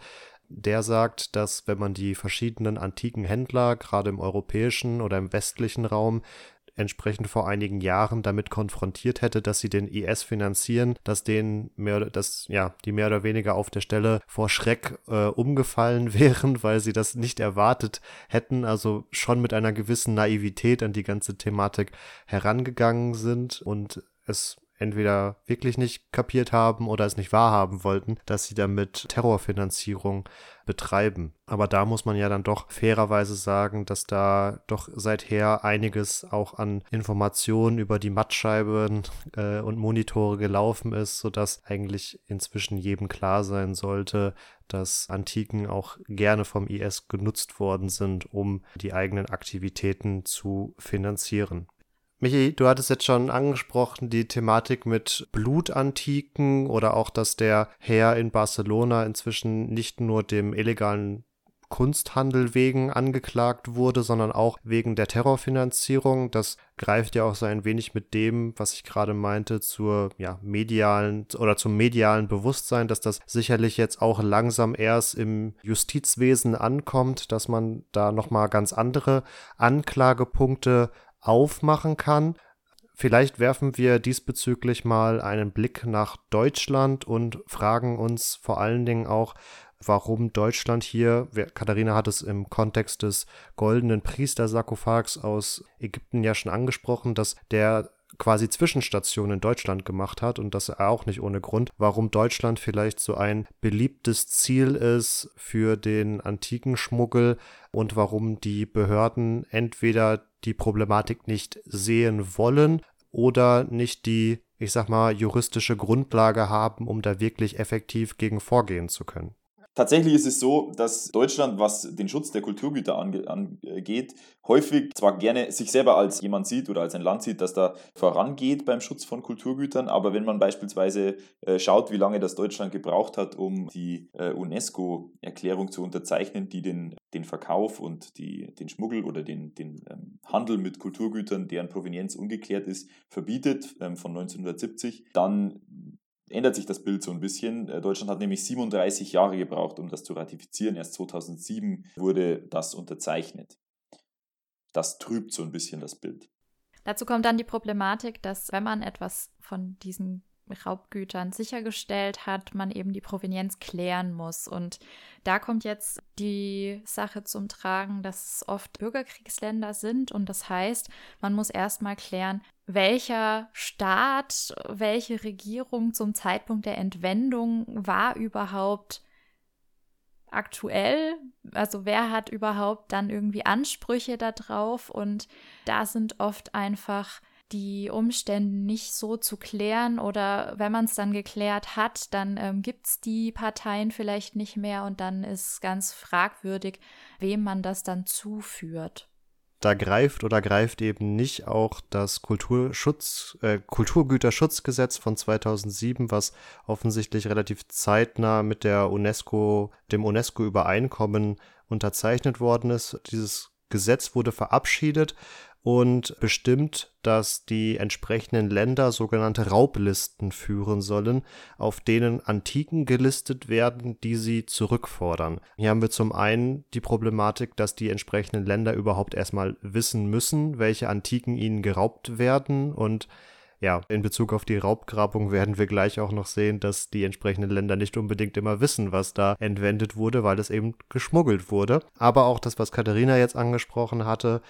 Der sagt, dass wenn man die verschiedenen antiken Händler, gerade im europäischen oder im westlichen Raum, entsprechend vor einigen Jahren damit konfrontiert hätte, dass sie den IS finanzieren, dass denen mehr, dass, ja, die mehr oder weniger auf der Stelle vor Schreck äh, umgefallen wären, weil sie das nicht erwartet hätten, also schon mit einer gewissen Naivität an die ganze Thematik herangegangen sind. Und es entweder wirklich nicht kapiert haben oder es nicht wahrhaben wollten, dass sie damit Terrorfinanzierung betreiben. Aber da muss man ja dann doch fairerweise sagen, dass da doch seither einiges auch an Informationen über die Mattscheiben äh, und Monitore gelaufen ist, sodass eigentlich inzwischen jedem klar sein sollte, dass Antiken auch gerne vom IS genutzt worden sind, um die eigenen Aktivitäten zu finanzieren. Michi, du hattest jetzt schon angesprochen, die Thematik mit Blutantiken oder auch, dass der Herr in Barcelona inzwischen nicht nur dem illegalen Kunsthandel wegen angeklagt wurde, sondern auch wegen der Terrorfinanzierung. Das greift ja auch so ein wenig mit dem, was ich gerade meinte, zur ja, medialen oder zum medialen Bewusstsein, dass das sicherlich jetzt auch langsam erst im Justizwesen ankommt, dass man da nochmal ganz andere Anklagepunkte aufmachen kann. Vielleicht werfen wir diesbezüglich mal einen Blick nach Deutschland und fragen uns vor allen Dingen auch, warum Deutschland hier, Katharina hat es im Kontext des goldenen Priestersarkophags aus Ägypten ja schon angesprochen, dass der quasi Zwischenstation in Deutschland gemacht hat und das auch nicht ohne Grund, warum Deutschland vielleicht so ein beliebtes Ziel ist für den antiken Schmuggel und warum die Behörden entweder die Problematik nicht sehen wollen oder nicht die, ich sag mal, juristische Grundlage haben, um da wirklich effektiv gegen vorgehen zu können. Tatsächlich ist es so, dass Deutschland, was den Schutz der Kulturgüter angeht, häufig zwar gerne sich selber als jemand sieht oder als ein Land sieht, das da vorangeht beim Schutz von Kulturgütern, aber wenn man beispielsweise äh, schaut, wie lange das Deutschland gebraucht hat, um die äh, UNESCO-Erklärung zu unterzeichnen, die den, den Verkauf und die, den Schmuggel oder den, den ähm, Handel mit Kulturgütern, deren Provenienz ungeklärt ist, verbietet ähm, von 1970, dann ändert sich das Bild so ein bisschen. Äh, Deutschland hat nämlich 37 Jahre gebraucht, um das zu ratifizieren. Erst 2007 wurde das unterzeichnet. Das trübt so ein bisschen das Bild. Dazu kommt dann die Problematik, dass wenn man etwas von diesen Raubgütern sichergestellt hat, man eben die Provenienz klären muss. Und da kommt jetzt die Sache zum Tragen, dass es oft Bürgerkriegsländer sind. Und das heißt, man muss erstmal klären, welcher Staat, welche Regierung zum Zeitpunkt der Entwendung war überhaupt aktuell, also wer hat überhaupt dann irgendwie Ansprüche darauf und da sind oft einfach die Umstände nicht so zu klären oder wenn man es dann geklärt hat, dann ähm, gibt es die Parteien vielleicht nicht mehr und dann ist ganz fragwürdig, wem man das dann zuführt. Da greift oder greift eben nicht auch das Kulturschutz, äh, Kulturgüterschutzgesetz von 2007, was offensichtlich relativ zeitnah mit der UNESCO, dem UNESCO-Übereinkommen unterzeichnet worden ist. Dieses Gesetz wurde verabschiedet und bestimmt, dass die entsprechenden Länder sogenannte Raublisten führen sollen, auf denen Antiken gelistet werden, die sie zurückfordern. Hier haben wir zum einen die Problematik, dass die entsprechenden Länder überhaupt erstmal wissen müssen, welche Antiken ihnen geraubt werden und ja, in Bezug auf die Raubgrabung werden wir gleich auch noch sehen, dass die entsprechenden Länder nicht unbedingt immer wissen, was da entwendet wurde, weil es eben geschmuggelt wurde. Aber auch das, was Katharina jetzt angesprochen hatte,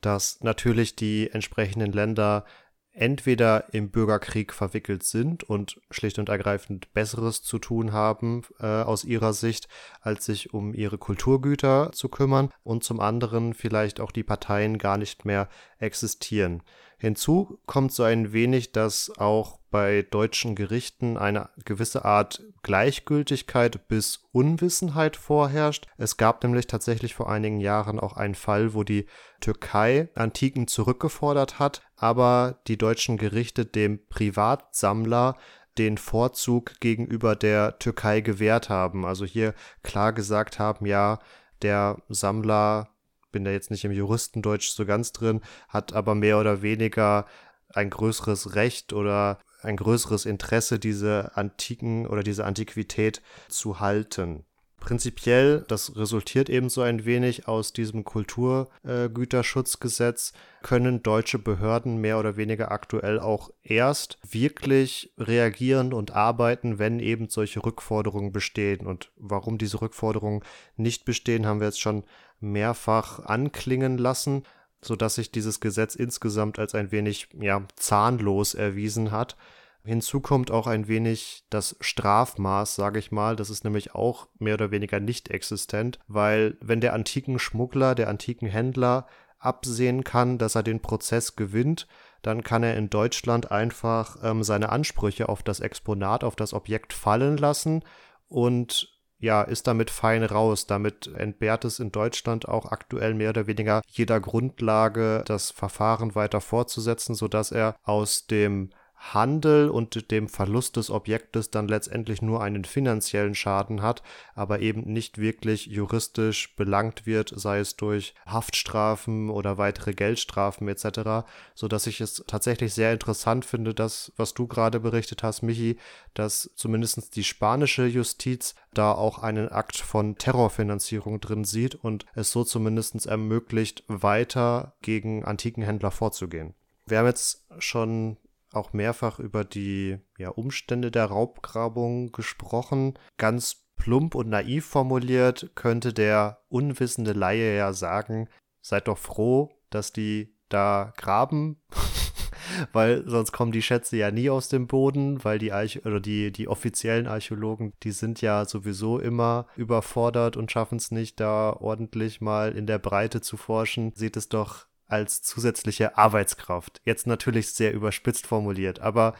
dass natürlich die entsprechenden Länder entweder im Bürgerkrieg verwickelt sind und schlicht und ergreifend Besseres zu tun haben äh, aus ihrer Sicht, als sich um ihre Kulturgüter zu kümmern und zum anderen vielleicht auch die Parteien gar nicht mehr existieren. Hinzu kommt so ein wenig, dass auch bei deutschen Gerichten eine gewisse Art Gleichgültigkeit bis Unwissenheit vorherrscht. Es gab nämlich tatsächlich vor einigen Jahren auch einen Fall, wo die Türkei Antiken zurückgefordert hat, aber die deutschen Gerichte dem Privatsammler den Vorzug gegenüber der Türkei gewährt haben. Also hier klar gesagt haben, ja, der Sammler bin da jetzt nicht im Juristendeutsch so ganz drin, hat aber mehr oder weniger ein größeres Recht oder ein größeres Interesse, diese Antiken oder diese Antiquität zu halten. Prinzipiell, das resultiert eben so ein wenig aus diesem Kulturgüterschutzgesetz, können deutsche Behörden mehr oder weniger aktuell auch erst wirklich reagieren und arbeiten, wenn eben solche Rückforderungen bestehen. Und warum diese Rückforderungen nicht bestehen, haben wir jetzt schon mehrfach anklingen lassen, sodass sich dieses Gesetz insgesamt als ein wenig ja, zahnlos erwiesen hat. Hinzu kommt auch ein wenig das Strafmaß, sage ich mal. Das ist nämlich auch mehr oder weniger nicht existent, weil wenn der antiken Schmuggler, der antiken Händler absehen kann, dass er den Prozess gewinnt, dann kann er in Deutschland einfach ähm, seine Ansprüche auf das Exponat, auf das Objekt fallen lassen und ja, ist damit fein raus. Damit entbehrt es in Deutschland auch aktuell mehr oder weniger jeder Grundlage, das Verfahren weiter fortzusetzen, sodass er aus dem Handel und dem Verlust des Objektes dann letztendlich nur einen finanziellen Schaden hat, aber eben nicht wirklich juristisch belangt wird, sei es durch Haftstrafen oder weitere Geldstrafen etc., so dass ich es tatsächlich sehr interessant finde, dass was du gerade berichtet hast, Michi, dass zumindest die spanische Justiz da auch einen Akt von Terrorfinanzierung drin sieht und es so zumindest ermöglicht, weiter gegen Antikenhändler vorzugehen. Wir haben jetzt schon auch mehrfach über die ja, Umstände der Raubgrabung gesprochen. Ganz plump und naiv formuliert könnte der unwissende Laie ja sagen, seid doch froh, dass die da graben, weil sonst kommen die Schätze ja nie aus dem Boden, weil die Arch oder die, die offiziellen Archäologen, die sind ja sowieso immer überfordert und schaffen es nicht, da ordentlich mal in der Breite zu forschen. Sieht es doch als zusätzliche Arbeitskraft. Jetzt natürlich sehr überspitzt formuliert, aber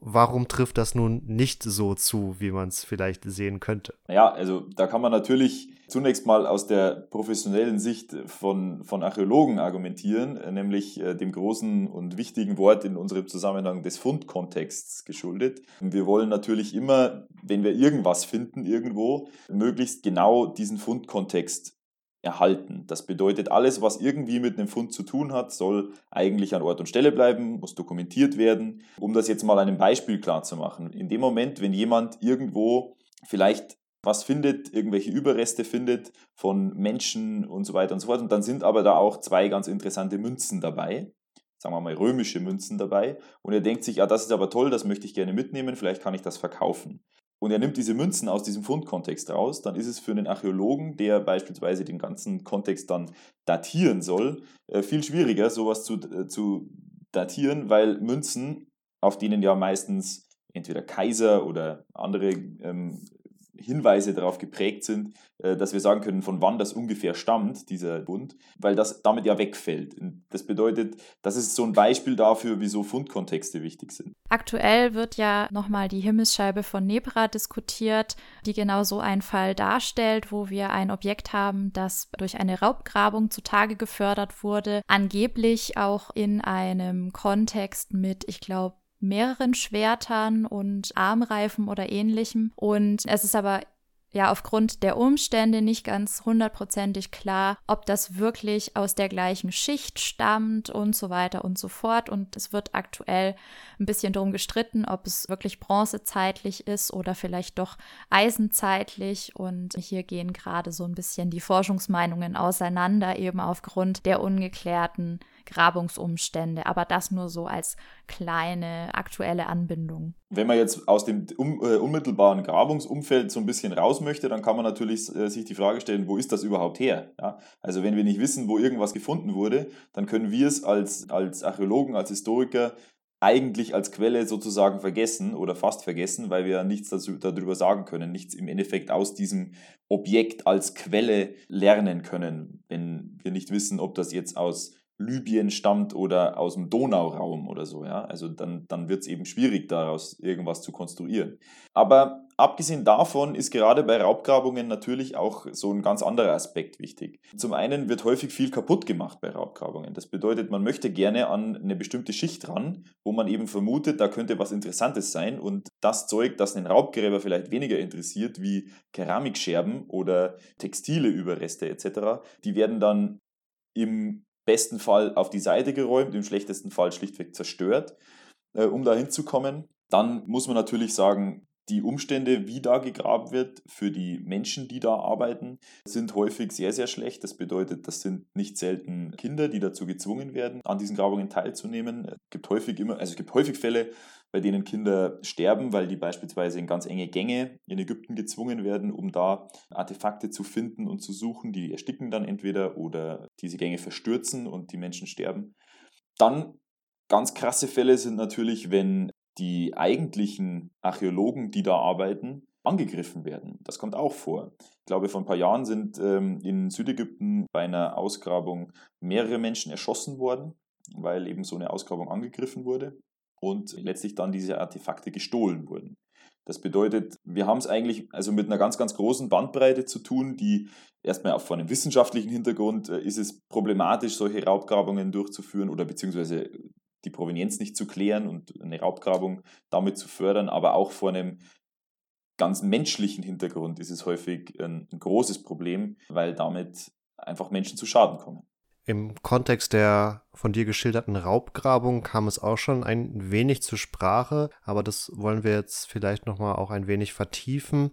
warum trifft das nun nicht so zu, wie man es vielleicht sehen könnte? Ja, also da kann man natürlich zunächst mal aus der professionellen Sicht von, von Archäologen argumentieren, nämlich äh, dem großen und wichtigen Wort in unserem Zusammenhang des Fundkontexts geschuldet. Wir wollen natürlich immer, wenn wir irgendwas finden irgendwo, möglichst genau diesen Fundkontext erhalten. Das bedeutet, alles, was irgendwie mit einem Fund zu tun hat, soll eigentlich an Ort und Stelle bleiben, muss dokumentiert werden. Um das jetzt mal einem Beispiel klar zu machen. In dem Moment, wenn jemand irgendwo vielleicht was findet, irgendwelche Überreste findet von Menschen und so weiter und so fort, und dann sind aber da auch zwei ganz interessante Münzen dabei, sagen wir mal römische Münzen dabei, und er denkt sich, ja, das ist aber toll, das möchte ich gerne mitnehmen, vielleicht kann ich das verkaufen und er nimmt diese Münzen aus diesem Fundkontext raus, dann ist es für einen Archäologen, der beispielsweise den ganzen Kontext dann datieren soll, äh, viel schwieriger, sowas zu, äh, zu datieren, weil Münzen, auf denen ja meistens entweder Kaiser oder andere ähm, Hinweise darauf geprägt sind, äh, dass wir sagen können, von wann das ungefähr stammt, dieser Bund, weil das damit ja wegfällt. Das bedeutet, das ist so ein Beispiel dafür, wieso Fundkontexte wichtig sind. Aktuell wird ja nochmal die Himmelsscheibe von Nebra diskutiert, die genau so einen Fall darstellt, wo wir ein Objekt haben, das durch eine Raubgrabung zutage gefördert wurde, angeblich auch in einem Kontext mit, ich glaube, mehreren Schwertern und Armreifen oder ähnlichem. Und es ist aber ja aufgrund der Umstände nicht ganz hundertprozentig klar, ob das wirklich aus der gleichen Schicht stammt und so weiter und so fort. Und es wird aktuell ein bisschen darum gestritten, ob es wirklich bronzezeitlich ist oder vielleicht doch eisenzeitlich. Und hier gehen gerade so ein bisschen die Forschungsmeinungen auseinander, eben aufgrund der ungeklärten Grabungsumstände, aber das nur so als kleine aktuelle Anbindung. Wenn man jetzt aus dem um, äh, unmittelbaren Grabungsumfeld so ein bisschen raus möchte, dann kann man natürlich äh, sich die Frage stellen, wo ist das überhaupt her? Ja? Also wenn wir nicht wissen, wo irgendwas gefunden wurde, dann können wir es als, als Archäologen, als Historiker eigentlich als Quelle sozusagen vergessen oder fast vergessen, weil wir nichts dazu, darüber sagen können, nichts im Endeffekt aus diesem Objekt als Quelle lernen können, wenn wir nicht wissen, ob das jetzt aus Libyen stammt oder aus dem Donauraum oder so, ja. Also dann, dann wird es eben schwierig, daraus irgendwas zu konstruieren. Aber abgesehen davon ist gerade bei Raubgrabungen natürlich auch so ein ganz anderer Aspekt wichtig. Zum einen wird häufig viel kaputt gemacht bei Raubgrabungen. Das bedeutet, man möchte gerne an eine bestimmte Schicht ran, wo man eben vermutet, da könnte was Interessantes sein und das Zeug, das einen Raubgräber vielleicht weniger interessiert, wie Keramikscherben oder textile Überreste etc., die werden dann im besten Fall auf die Seite geräumt, im schlechtesten Fall schlichtweg zerstört, äh, um da hinzukommen. Dann muss man natürlich sagen, die Umstände, wie da gegraben wird, für die Menschen, die da arbeiten, sind häufig sehr, sehr schlecht. Das bedeutet, das sind nicht selten Kinder, die dazu gezwungen werden, an diesen Grabungen teilzunehmen. Es gibt häufig immer, also es gibt häufig Fälle, bei denen Kinder sterben, weil die beispielsweise in ganz enge Gänge in Ägypten gezwungen werden, um da Artefakte zu finden und zu suchen. Die ersticken dann entweder oder diese Gänge verstürzen und die Menschen sterben. Dann ganz krasse Fälle sind natürlich, wenn die eigentlichen Archäologen, die da arbeiten, angegriffen werden. Das kommt auch vor. Ich glaube, vor ein paar Jahren sind ähm, in Südägypten bei einer Ausgrabung mehrere Menschen erschossen worden, weil eben so eine Ausgrabung angegriffen wurde und letztlich dann diese Artefakte gestohlen wurden. Das bedeutet, wir haben es eigentlich also mit einer ganz, ganz großen Bandbreite zu tun, die erstmal auch von einem wissenschaftlichen Hintergrund äh, ist es problematisch, solche Raubgrabungen durchzuführen oder beziehungsweise die Provenienz nicht zu klären und eine Raubgrabung damit zu fördern, aber auch vor einem ganz menschlichen Hintergrund ist es häufig ein großes Problem, weil damit einfach Menschen zu Schaden kommen. Im Kontext der von dir geschilderten Raubgrabung kam es auch schon ein wenig zur Sprache, aber das wollen wir jetzt vielleicht nochmal auch ein wenig vertiefen.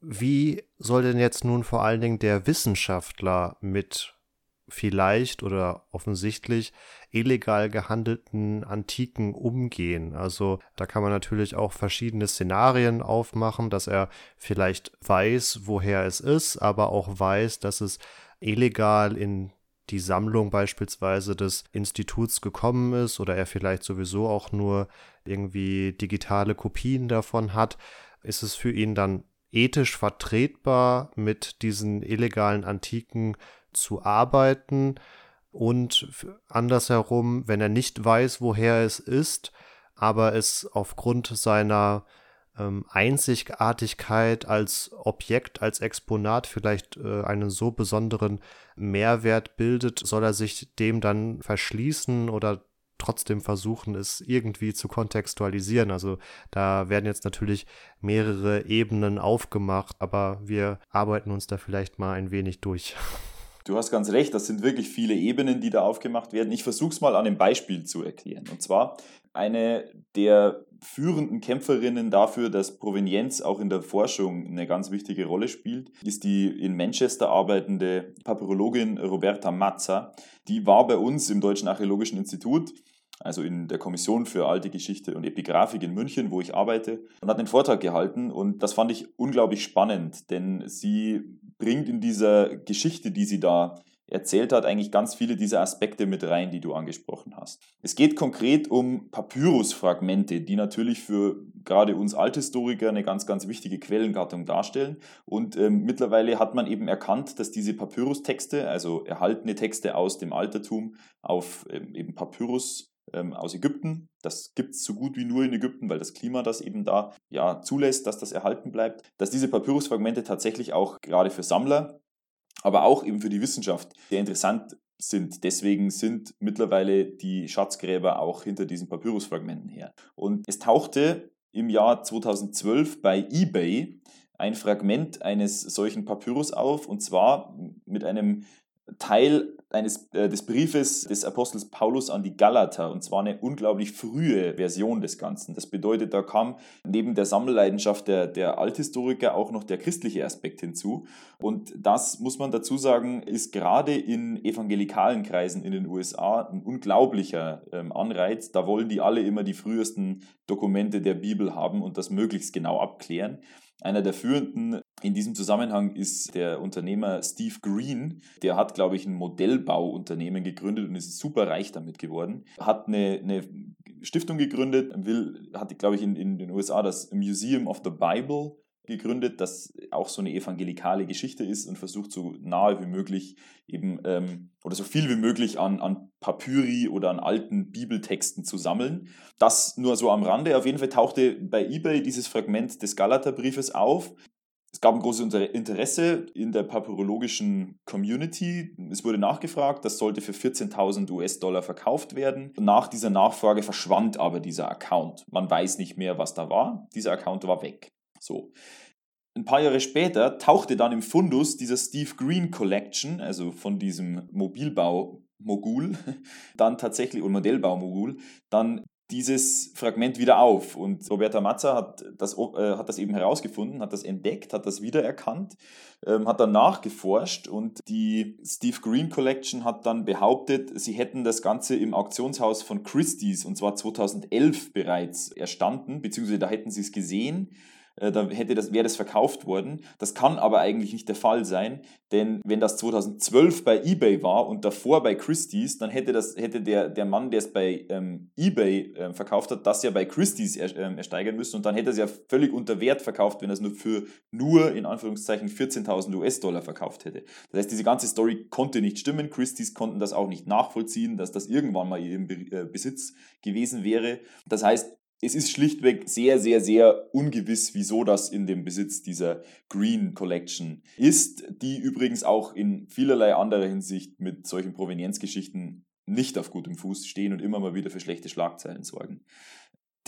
Wie soll denn jetzt nun vor allen Dingen der Wissenschaftler mit vielleicht oder offensichtlich illegal gehandelten Antiken umgehen. Also da kann man natürlich auch verschiedene Szenarien aufmachen, dass er vielleicht weiß, woher es ist, aber auch weiß, dass es illegal in die Sammlung beispielsweise des Instituts gekommen ist oder er vielleicht sowieso auch nur irgendwie digitale Kopien davon hat, ist es für ihn dann ethisch vertretbar, mit diesen illegalen Antiken zu arbeiten? Und andersherum, wenn er nicht weiß, woher es ist, aber es aufgrund seiner ähm, Einzigartigkeit als Objekt, als Exponat vielleicht äh, einen so besonderen Mehrwert bildet, soll er sich dem dann verschließen oder trotzdem versuchen, es irgendwie zu kontextualisieren. Also da werden jetzt natürlich mehrere Ebenen aufgemacht, aber wir arbeiten uns da vielleicht mal ein wenig durch. Du hast ganz recht, das sind wirklich viele Ebenen, die da aufgemacht werden. Ich versuche es mal an einem Beispiel zu erklären. Und zwar eine der führenden Kämpferinnen dafür, dass Provenienz auch in der Forschung eine ganz wichtige Rolle spielt, ist die in Manchester arbeitende Papyrologin Roberta Mazza. Die war bei uns im Deutschen Archäologischen Institut also in der Kommission für alte Geschichte und Epigraphik in München, wo ich arbeite, und hat einen Vortrag gehalten. Und das fand ich unglaublich spannend, denn sie bringt in dieser Geschichte, die sie da erzählt hat, eigentlich ganz viele dieser Aspekte mit rein, die du angesprochen hast. Es geht konkret um Papyrusfragmente, die natürlich für gerade uns Althistoriker eine ganz, ganz wichtige Quellengattung darstellen. Und ähm, mittlerweile hat man eben erkannt, dass diese Papyrustexte, also erhaltene Texte aus dem Altertum auf ähm, eben Papyrus ähm, aus Ägypten. Das gibt es so gut wie nur in Ägypten, weil das Klima das eben da ja zulässt, dass das erhalten bleibt. Dass diese Papyrusfragmente tatsächlich auch gerade für Sammler, aber auch eben für die Wissenschaft sehr interessant sind. Deswegen sind mittlerweile die Schatzgräber auch hinter diesen Papyrusfragmenten her. Und es tauchte im Jahr 2012 bei eBay ein Fragment eines solchen Papyrus auf, und zwar mit einem Teil eines, äh, des Briefes des Apostels Paulus an die Galater und zwar eine unglaublich frühe Version des Ganzen. Das bedeutet, da kam neben der Sammelleidenschaft der, der Althistoriker auch noch der christliche Aspekt hinzu. Und das, muss man dazu sagen, ist gerade in evangelikalen Kreisen in den USA ein unglaublicher ähm, Anreiz. Da wollen die alle immer die frühesten Dokumente der Bibel haben und das möglichst genau abklären. Einer der führenden in diesem Zusammenhang ist der Unternehmer Steve Green. Der hat, glaube ich, ein Modellbauunternehmen gegründet und ist super reich damit geworden. Hat eine, eine Stiftung gegründet, will, hat, glaube ich, in, in den USA das Museum of the Bible gegründet, das auch so eine evangelikale Geschichte ist und versucht so nahe wie möglich eben ähm, oder so viel wie möglich an, an Papyri oder an alten Bibeltexten zu sammeln. Das nur so am Rande. Auf jeden Fall tauchte bei eBay dieses Fragment des Galaterbriefes auf. Es gab ein großes Interesse in der papyrologischen Community. Es wurde nachgefragt, das sollte für 14.000 US-Dollar verkauft werden. Nach dieser Nachfrage verschwand aber dieser Account. Man weiß nicht mehr, was da war. Dieser Account war weg. So. Ein paar Jahre später tauchte dann im Fundus dieser Steve Green Collection, also von diesem Mobilbau-Mogul, dann tatsächlich, und Modellbau-Mogul, dann dieses Fragment wieder auf. Und Roberta Mazza hat das, äh, hat das eben herausgefunden, hat das entdeckt, hat das wiedererkannt, ähm, hat dann nachgeforscht und die Steve Green Collection hat dann behauptet, sie hätten das Ganze im Auktionshaus von Christie's und zwar 2011 bereits erstanden, beziehungsweise da hätten sie es gesehen da hätte das, wäre das verkauft worden. Das kann aber eigentlich nicht der Fall sein, denn wenn das 2012 bei eBay war und davor bei Christie's, dann hätte, das, hätte der, der Mann, der es bei ähm, eBay äh, verkauft hat, das ja bei Christie's er, äh, ersteigern müssen und dann hätte er es ja völlig unter Wert verkauft, wenn er es nur für nur in Anführungszeichen 14.000 US-Dollar verkauft hätte. Das heißt, diese ganze Story konnte nicht stimmen. Christie's konnten das auch nicht nachvollziehen, dass das irgendwann mal ihrem äh, Besitz gewesen wäre. Das heißt, es ist schlichtweg sehr, sehr, sehr ungewiss, wieso das in dem Besitz dieser Green Collection ist, die übrigens auch in vielerlei anderer Hinsicht mit solchen Provenienzgeschichten nicht auf gutem Fuß stehen und immer mal wieder für schlechte Schlagzeilen sorgen.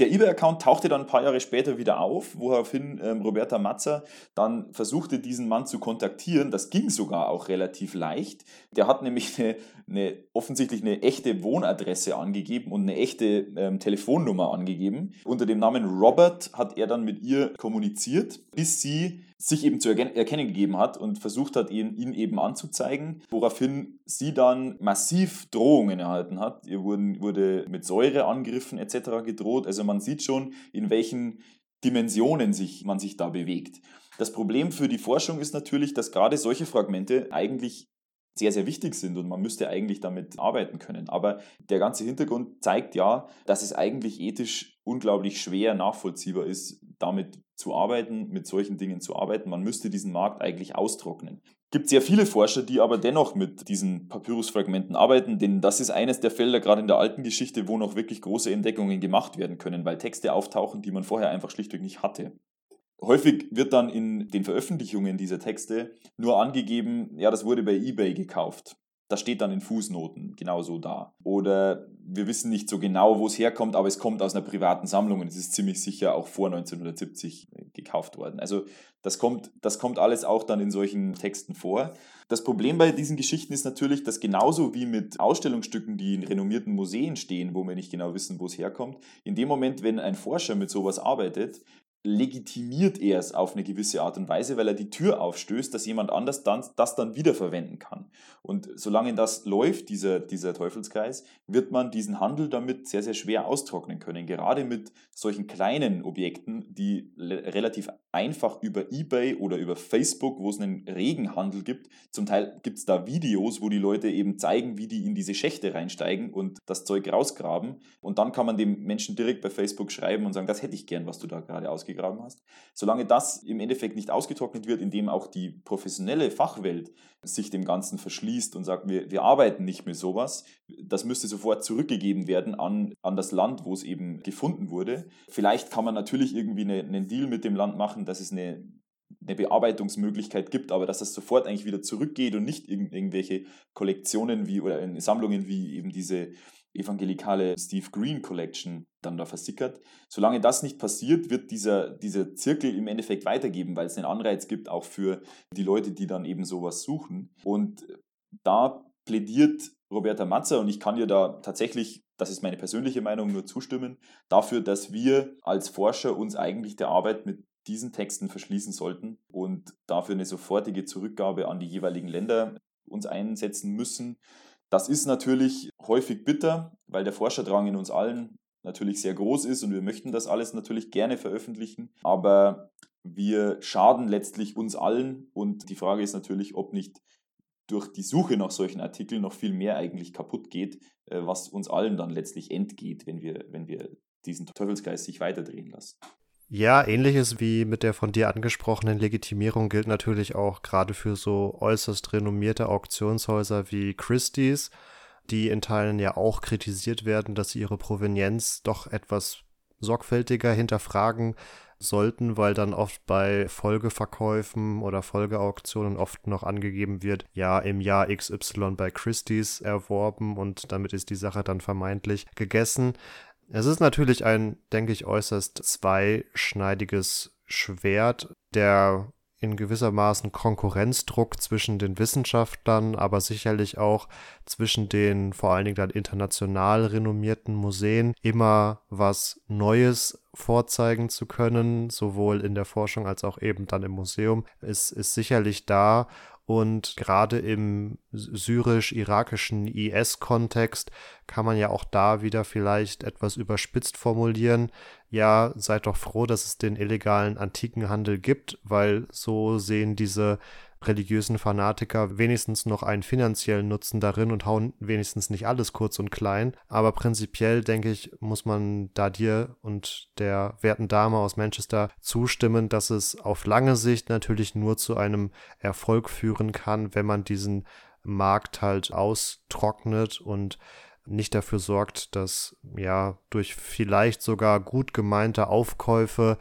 Der eBay-Account tauchte dann ein paar Jahre später wieder auf, woraufhin ähm, Roberta Matzer dann versuchte, diesen Mann zu kontaktieren. Das ging sogar auch relativ leicht. Der hat nämlich eine, eine offensichtlich eine echte Wohnadresse angegeben und eine echte ähm, Telefonnummer angegeben. Unter dem Namen Robert hat er dann mit ihr kommuniziert, bis sie sich eben zu erkennen gegeben hat und versucht hat, ihn, ihn eben anzuzeigen, woraufhin sie dann massiv Drohungen erhalten hat. Ihr wurden, wurde mit Säureangriffen etc. gedroht. Also man sieht schon, in welchen Dimensionen sich, man sich da bewegt. Das Problem für die Forschung ist natürlich, dass gerade solche Fragmente eigentlich sehr, sehr wichtig sind und man müsste eigentlich damit arbeiten können. Aber der ganze Hintergrund zeigt ja, dass es eigentlich ethisch unglaublich schwer nachvollziehbar ist, damit zu arbeiten, mit solchen Dingen zu arbeiten. Man müsste diesen Markt eigentlich austrocknen. Es gibt sehr viele Forscher, die aber dennoch mit diesen Papyrusfragmenten arbeiten, denn das ist eines der Felder, gerade in der alten Geschichte, wo noch wirklich große Entdeckungen gemacht werden können, weil Texte auftauchen, die man vorher einfach schlichtweg nicht hatte. Häufig wird dann in den Veröffentlichungen dieser Texte nur angegeben, ja, das wurde bei eBay gekauft. Das steht dann in Fußnoten genauso da. Oder wir wissen nicht so genau, wo es herkommt, aber es kommt aus einer privaten Sammlung und es ist ziemlich sicher auch vor 1970 gekauft worden. Also das kommt, das kommt alles auch dann in solchen Texten vor. Das Problem bei diesen Geschichten ist natürlich, dass genauso wie mit Ausstellungsstücken, die in renommierten Museen stehen, wo wir nicht genau wissen, wo es herkommt, in dem Moment, wenn ein Forscher mit sowas arbeitet, legitimiert er es auf eine gewisse Art und Weise, weil er die Tür aufstößt, dass jemand anders dann, das dann wiederverwenden kann. Und solange das läuft, dieser, dieser Teufelskreis, wird man diesen Handel damit sehr, sehr schwer austrocknen können. Gerade mit solchen kleinen Objekten, die relativ einfach über eBay oder über Facebook, wo es einen regen Handel gibt, zum Teil gibt es da Videos, wo die Leute eben zeigen, wie die in diese Schächte reinsteigen und das Zeug rausgraben. Und dann kann man dem Menschen direkt bei Facebook schreiben und sagen, das hätte ich gern, was du da gerade ausgegeben ausgegraben hast. Solange das im Endeffekt nicht ausgetrocknet wird, indem auch die professionelle Fachwelt sich dem Ganzen verschließt und sagt, wir, wir arbeiten nicht mit sowas, das müsste sofort zurückgegeben werden an, an das Land, wo es eben gefunden wurde. Vielleicht kann man natürlich irgendwie eine, einen Deal mit dem Land machen, dass es eine eine Bearbeitungsmöglichkeit gibt, aber dass das sofort eigentlich wieder zurückgeht und nicht irgendwelche Kollektionen wie oder Sammlungen wie eben diese evangelikale Steve Green Collection dann da versickert. Solange das nicht passiert, wird dieser, dieser Zirkel im Endeffekt weitergeben, weil es einen Anreiz gibt, auch für die Leute, die dann eben sowas suchen. Und da plädiert Roberta Matzer und ich kann ihr da tatsächlich, das ist meine persönliche Meinung, nur zustimmen, dafür, dass wir als Forscher uns eigentlich der Arbeit mit diesen Texten verschließen sollten und dafür eine sofortige Zurückgabe an die jeweiligen Länder uns einsetzen müssen. Das ist natürlich häufig bitter, weil der Forscherdrang in uns allen natürlich sehr groß ist und wir möchten das alles natürlich gerne veröffentlichen, aber wir schaden letztlich uns allen und die Frage ist natürlich, ob nicht durch die Suche nach solchen Artikeln noch viel mehr eigentlich kaputt geht, äh, was uns allen dann letztlich entgeht, wenn wir, wenn wir diesen Teufelsgeist sich weiterdrehen lassen. Ja, ähnliches wie mit der von dir angesprochenen Legitimierung gilt natürlich auch gerade für so äußerst renommierte Auktionshäuser wie Christie's, die in Teilen ja auch kritisiert werden, dass sie ihre Provenienz doch etwas sorgfältiger hinterfragen sollten, weil dann oft bei Folgeverkäufen oder Folgeauktionen oft noch angegeben wird, ja, im Jahr XY bei Christie's erworben und damit ist die Sache dann vermeintlich gegessen. Es ist natürlich ein, denke ich, äußerst zweischneidiges Schwert, der in gewissermaßen Konkurrenzdruck zwischen den Wissenschaftlern, aber sicherlich auch zwischen den vor allen Dingen dann international renommierten Museen immer was Neues vorzeigen zu können, sowohl in der Forschung als auch eben dann im Museum, ist, ist sicherlich da. Und gerade im syrisch-irakischen IS-Kontext kann man ja auch da wieder vielleicht etwas überspitzt formulieren. Ja, seid doch froh, dass es den illegalen Antikenhandel gibt, weil so sehen diese religiösen Fanatiker wenigstens noch einen finanziellen Nutzen darin und hauen wenigstens nicht alles kurz und klein. Aber prinzipiell, denke ich, muss man da dir und der werten Dame aus Manchester zustimmen, dass es auf lange Sicht natürlich nur zu einem Erfolg führen kann, wenn man diesen Markt halt austrocknet und nicht dafür sorgt, dass ja durch vielleicht sogar gut gemeinte Aufkäufe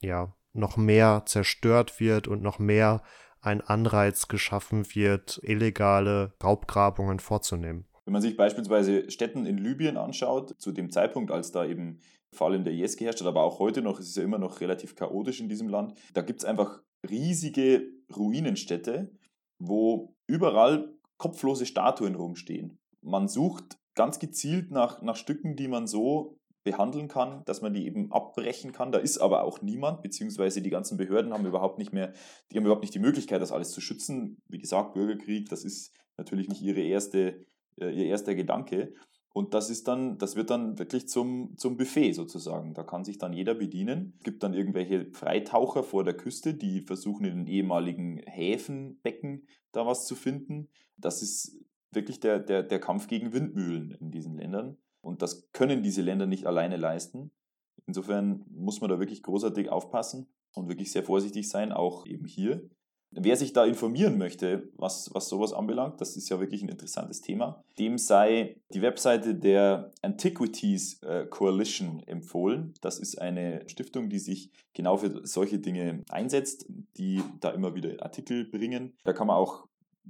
ja noch mehr zerstört wird und noch mehr ein Anreiz geschaffen wird, illegale Raubgrabungen vorzunehmen. Wenn man sich beispielsweise Städten in Libyen anschaut, zu dem Zeitpunkt, als da eben vor allem der IS geherrscht hat, aber auch heute noch, es ist ja immer noch relativ chaotisch in diesem Land, da gibt es einfach riesige Ruinenstädte, wo überall kopflose Statuen rumstehen. Man sucht ganz gezielt nach, nach Stücken, die man so behandeln kann, dass man die eben abbrechen kann. Da ist aber auch niemand, beziehungsweise die ganzen Behörden haben überhaupt nicht mehr, die haben überhaupt nicht die Möglichkeit, das alles zu schützen. Wie gesagt, Bürgerkrieg, das ist natürlich nicht ihre erste, äh, ihr erster Gedanke. Und das ist dann, das wird dann wirklich zum, zum Buffet sozusagen. Da kann sich dann jeder bedienen. Es gibt dann irgendwelche Freitaucher vor der Küste, die versuchen in den ehemaligen Häfenbecken da was zu finden. Das ist wirklich der, der, der Kampf gegen Windmühlen in diesen Ländern. Und das können diese Länder nicht alleine leisten. Insofern muss man da wirklich großartig aufpassen und wirklich sehr vorsichtig sein, auch eben hier. Wer sich da informieren möchte, was, was sowas anbelangt, das ist ja wirklich ein interessantes Thema, dem sei die Webseite der Antiquities äh, Coalition empfohlen. Das ist eine Stiftung, die sich genau für solche Dinge einsetzt, die da immer wieder Artikel bringen. Da kann man auch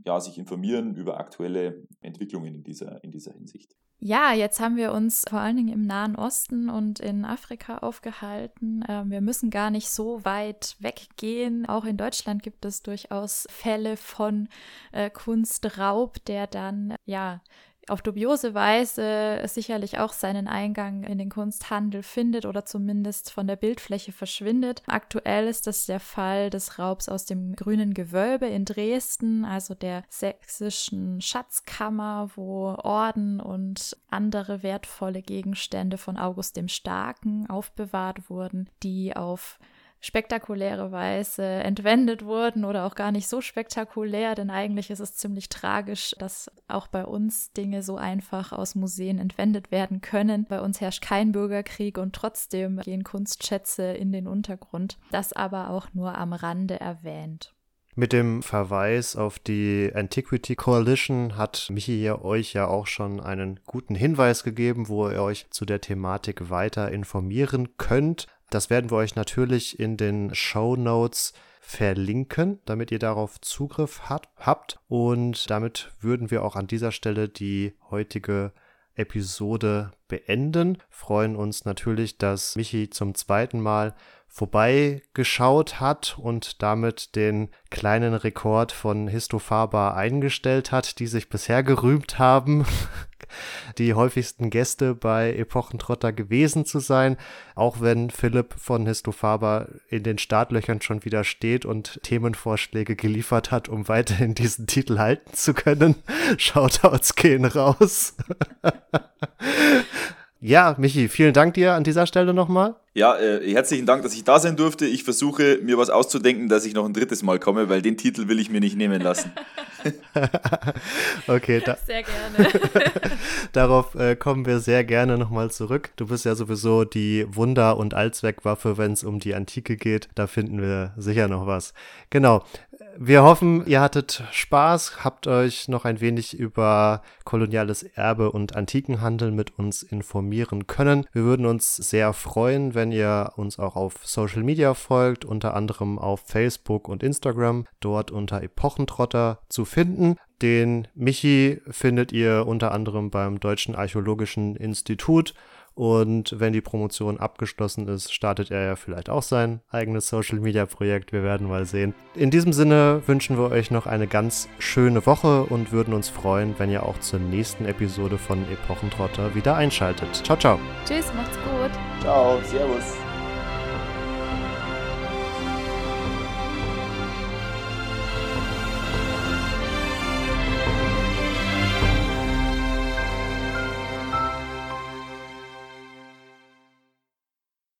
ja, sich informieren über aktuelle Entwicklungen in dieser, in dieser Hinsicht. Ja, jetzt haben wir uns vor allen Dingen im Nahen Osten und in Afrika aufgehalten. Ähm, wir müssen gar nicht so weit weggehen. Auch in Deutschland gibt es durchaus Fälle von äh, Kunstraub, der dann ja auf dubiose Weise sicherlich auch seinen Eingang in den Kunsthandel findet oder zumindest von der Bildfläche verschwindet. Aktuell ist das der Fall des Raubs aus dem Grünen Gewölbe in Dresden, also der sächsischen Schatzkammer, wo Orden und andere wertvolle Gegenstände von August dem Starken aufbewahrt wurden, die auf spektakuläre Weise entwendet wurden oder auch gar nicht so spektakulär, denn eigentlich ist es ziemlich tragisch, dass auch bei uns Dinge so einfach aus Museen entwendet werden können. Bei uns herrscht kein Bürgerkrieg und trotzdem gehen Kunstschätze in den Untergrund. Das aber auch nur am Rande erwähnt. Mit dem Verweis auf die Antiquity Coalition hat Michi hier euch ja auch schon einen guten Hinweis gegeben, wo ihr euch zu der Thematik weiter informieren könnt. Das werden wir euch natürlich in den Show Notes verlinken, damit ihr darauf Zugriff hat, habt. Und damit würden wir auch an dieser Stelle die heutige Episode beenden. Freuen uns natürlich, dass Michi zum zweiten Mal vorbeigeschaut hat und damit den kleinen Rekord von Histofaber eingestellt hat, die sich bisher gerühmt haben, die häufigsten Gäste bei Epochentrotter gewesen zu sein. Auch wenn Philipp von Histofaber in den Startlöchern schon wieder steht und Themenvorschläge geliefert hat, um weiterhin diesen Titel halten zu können. Shoutouts gehen raus. Ja, Michi, vielen Dank dir an dieser Stelle nochmal. Ja, äh, herzlichen Dank, dass ich da sein durfte. Ich versuche mir was auszudenken, dass ich noch ein drittes Mal komme, weil den Titel will ich mir nicht nehmen lassen. okay, da sehr gerne. darauf äh, kommen wir sehr gerne nochmal zurück. Du bist ja sowieso die Wunder- und Allzweckwaffe, wenn es um die Antike geht. Da finden wir sicher noch was. Genau. Wir hoffen, ihr hattet Spaß, habt euch noch ein wenig über koloniales Erbe und Antikenhandel mit uns informieren können. Wir würden uns sehr freuen, wenn ihr uns auch auf Social Media folgt, unter anderem auf Facebook und Instagram, dort unter Epochentrotter zu finden. Den Michi findet ihr unter anderem beim Deutschen Archäologischen Institut und wenn die Promotion abgeschlossen ist, startet er ja vielleicht auch sein eigenes Social Media Projekt. Wir werden mal sehen. In diesem Sinne wünschen wir euch noch eine ganz schöne Woche und würden uns freuen, wenn ihr auch zur nächsten Episode von Epochentrotter wieder einschaltet. Ciao, ciao. Tschüss, macht's gut. Ciao, Servus.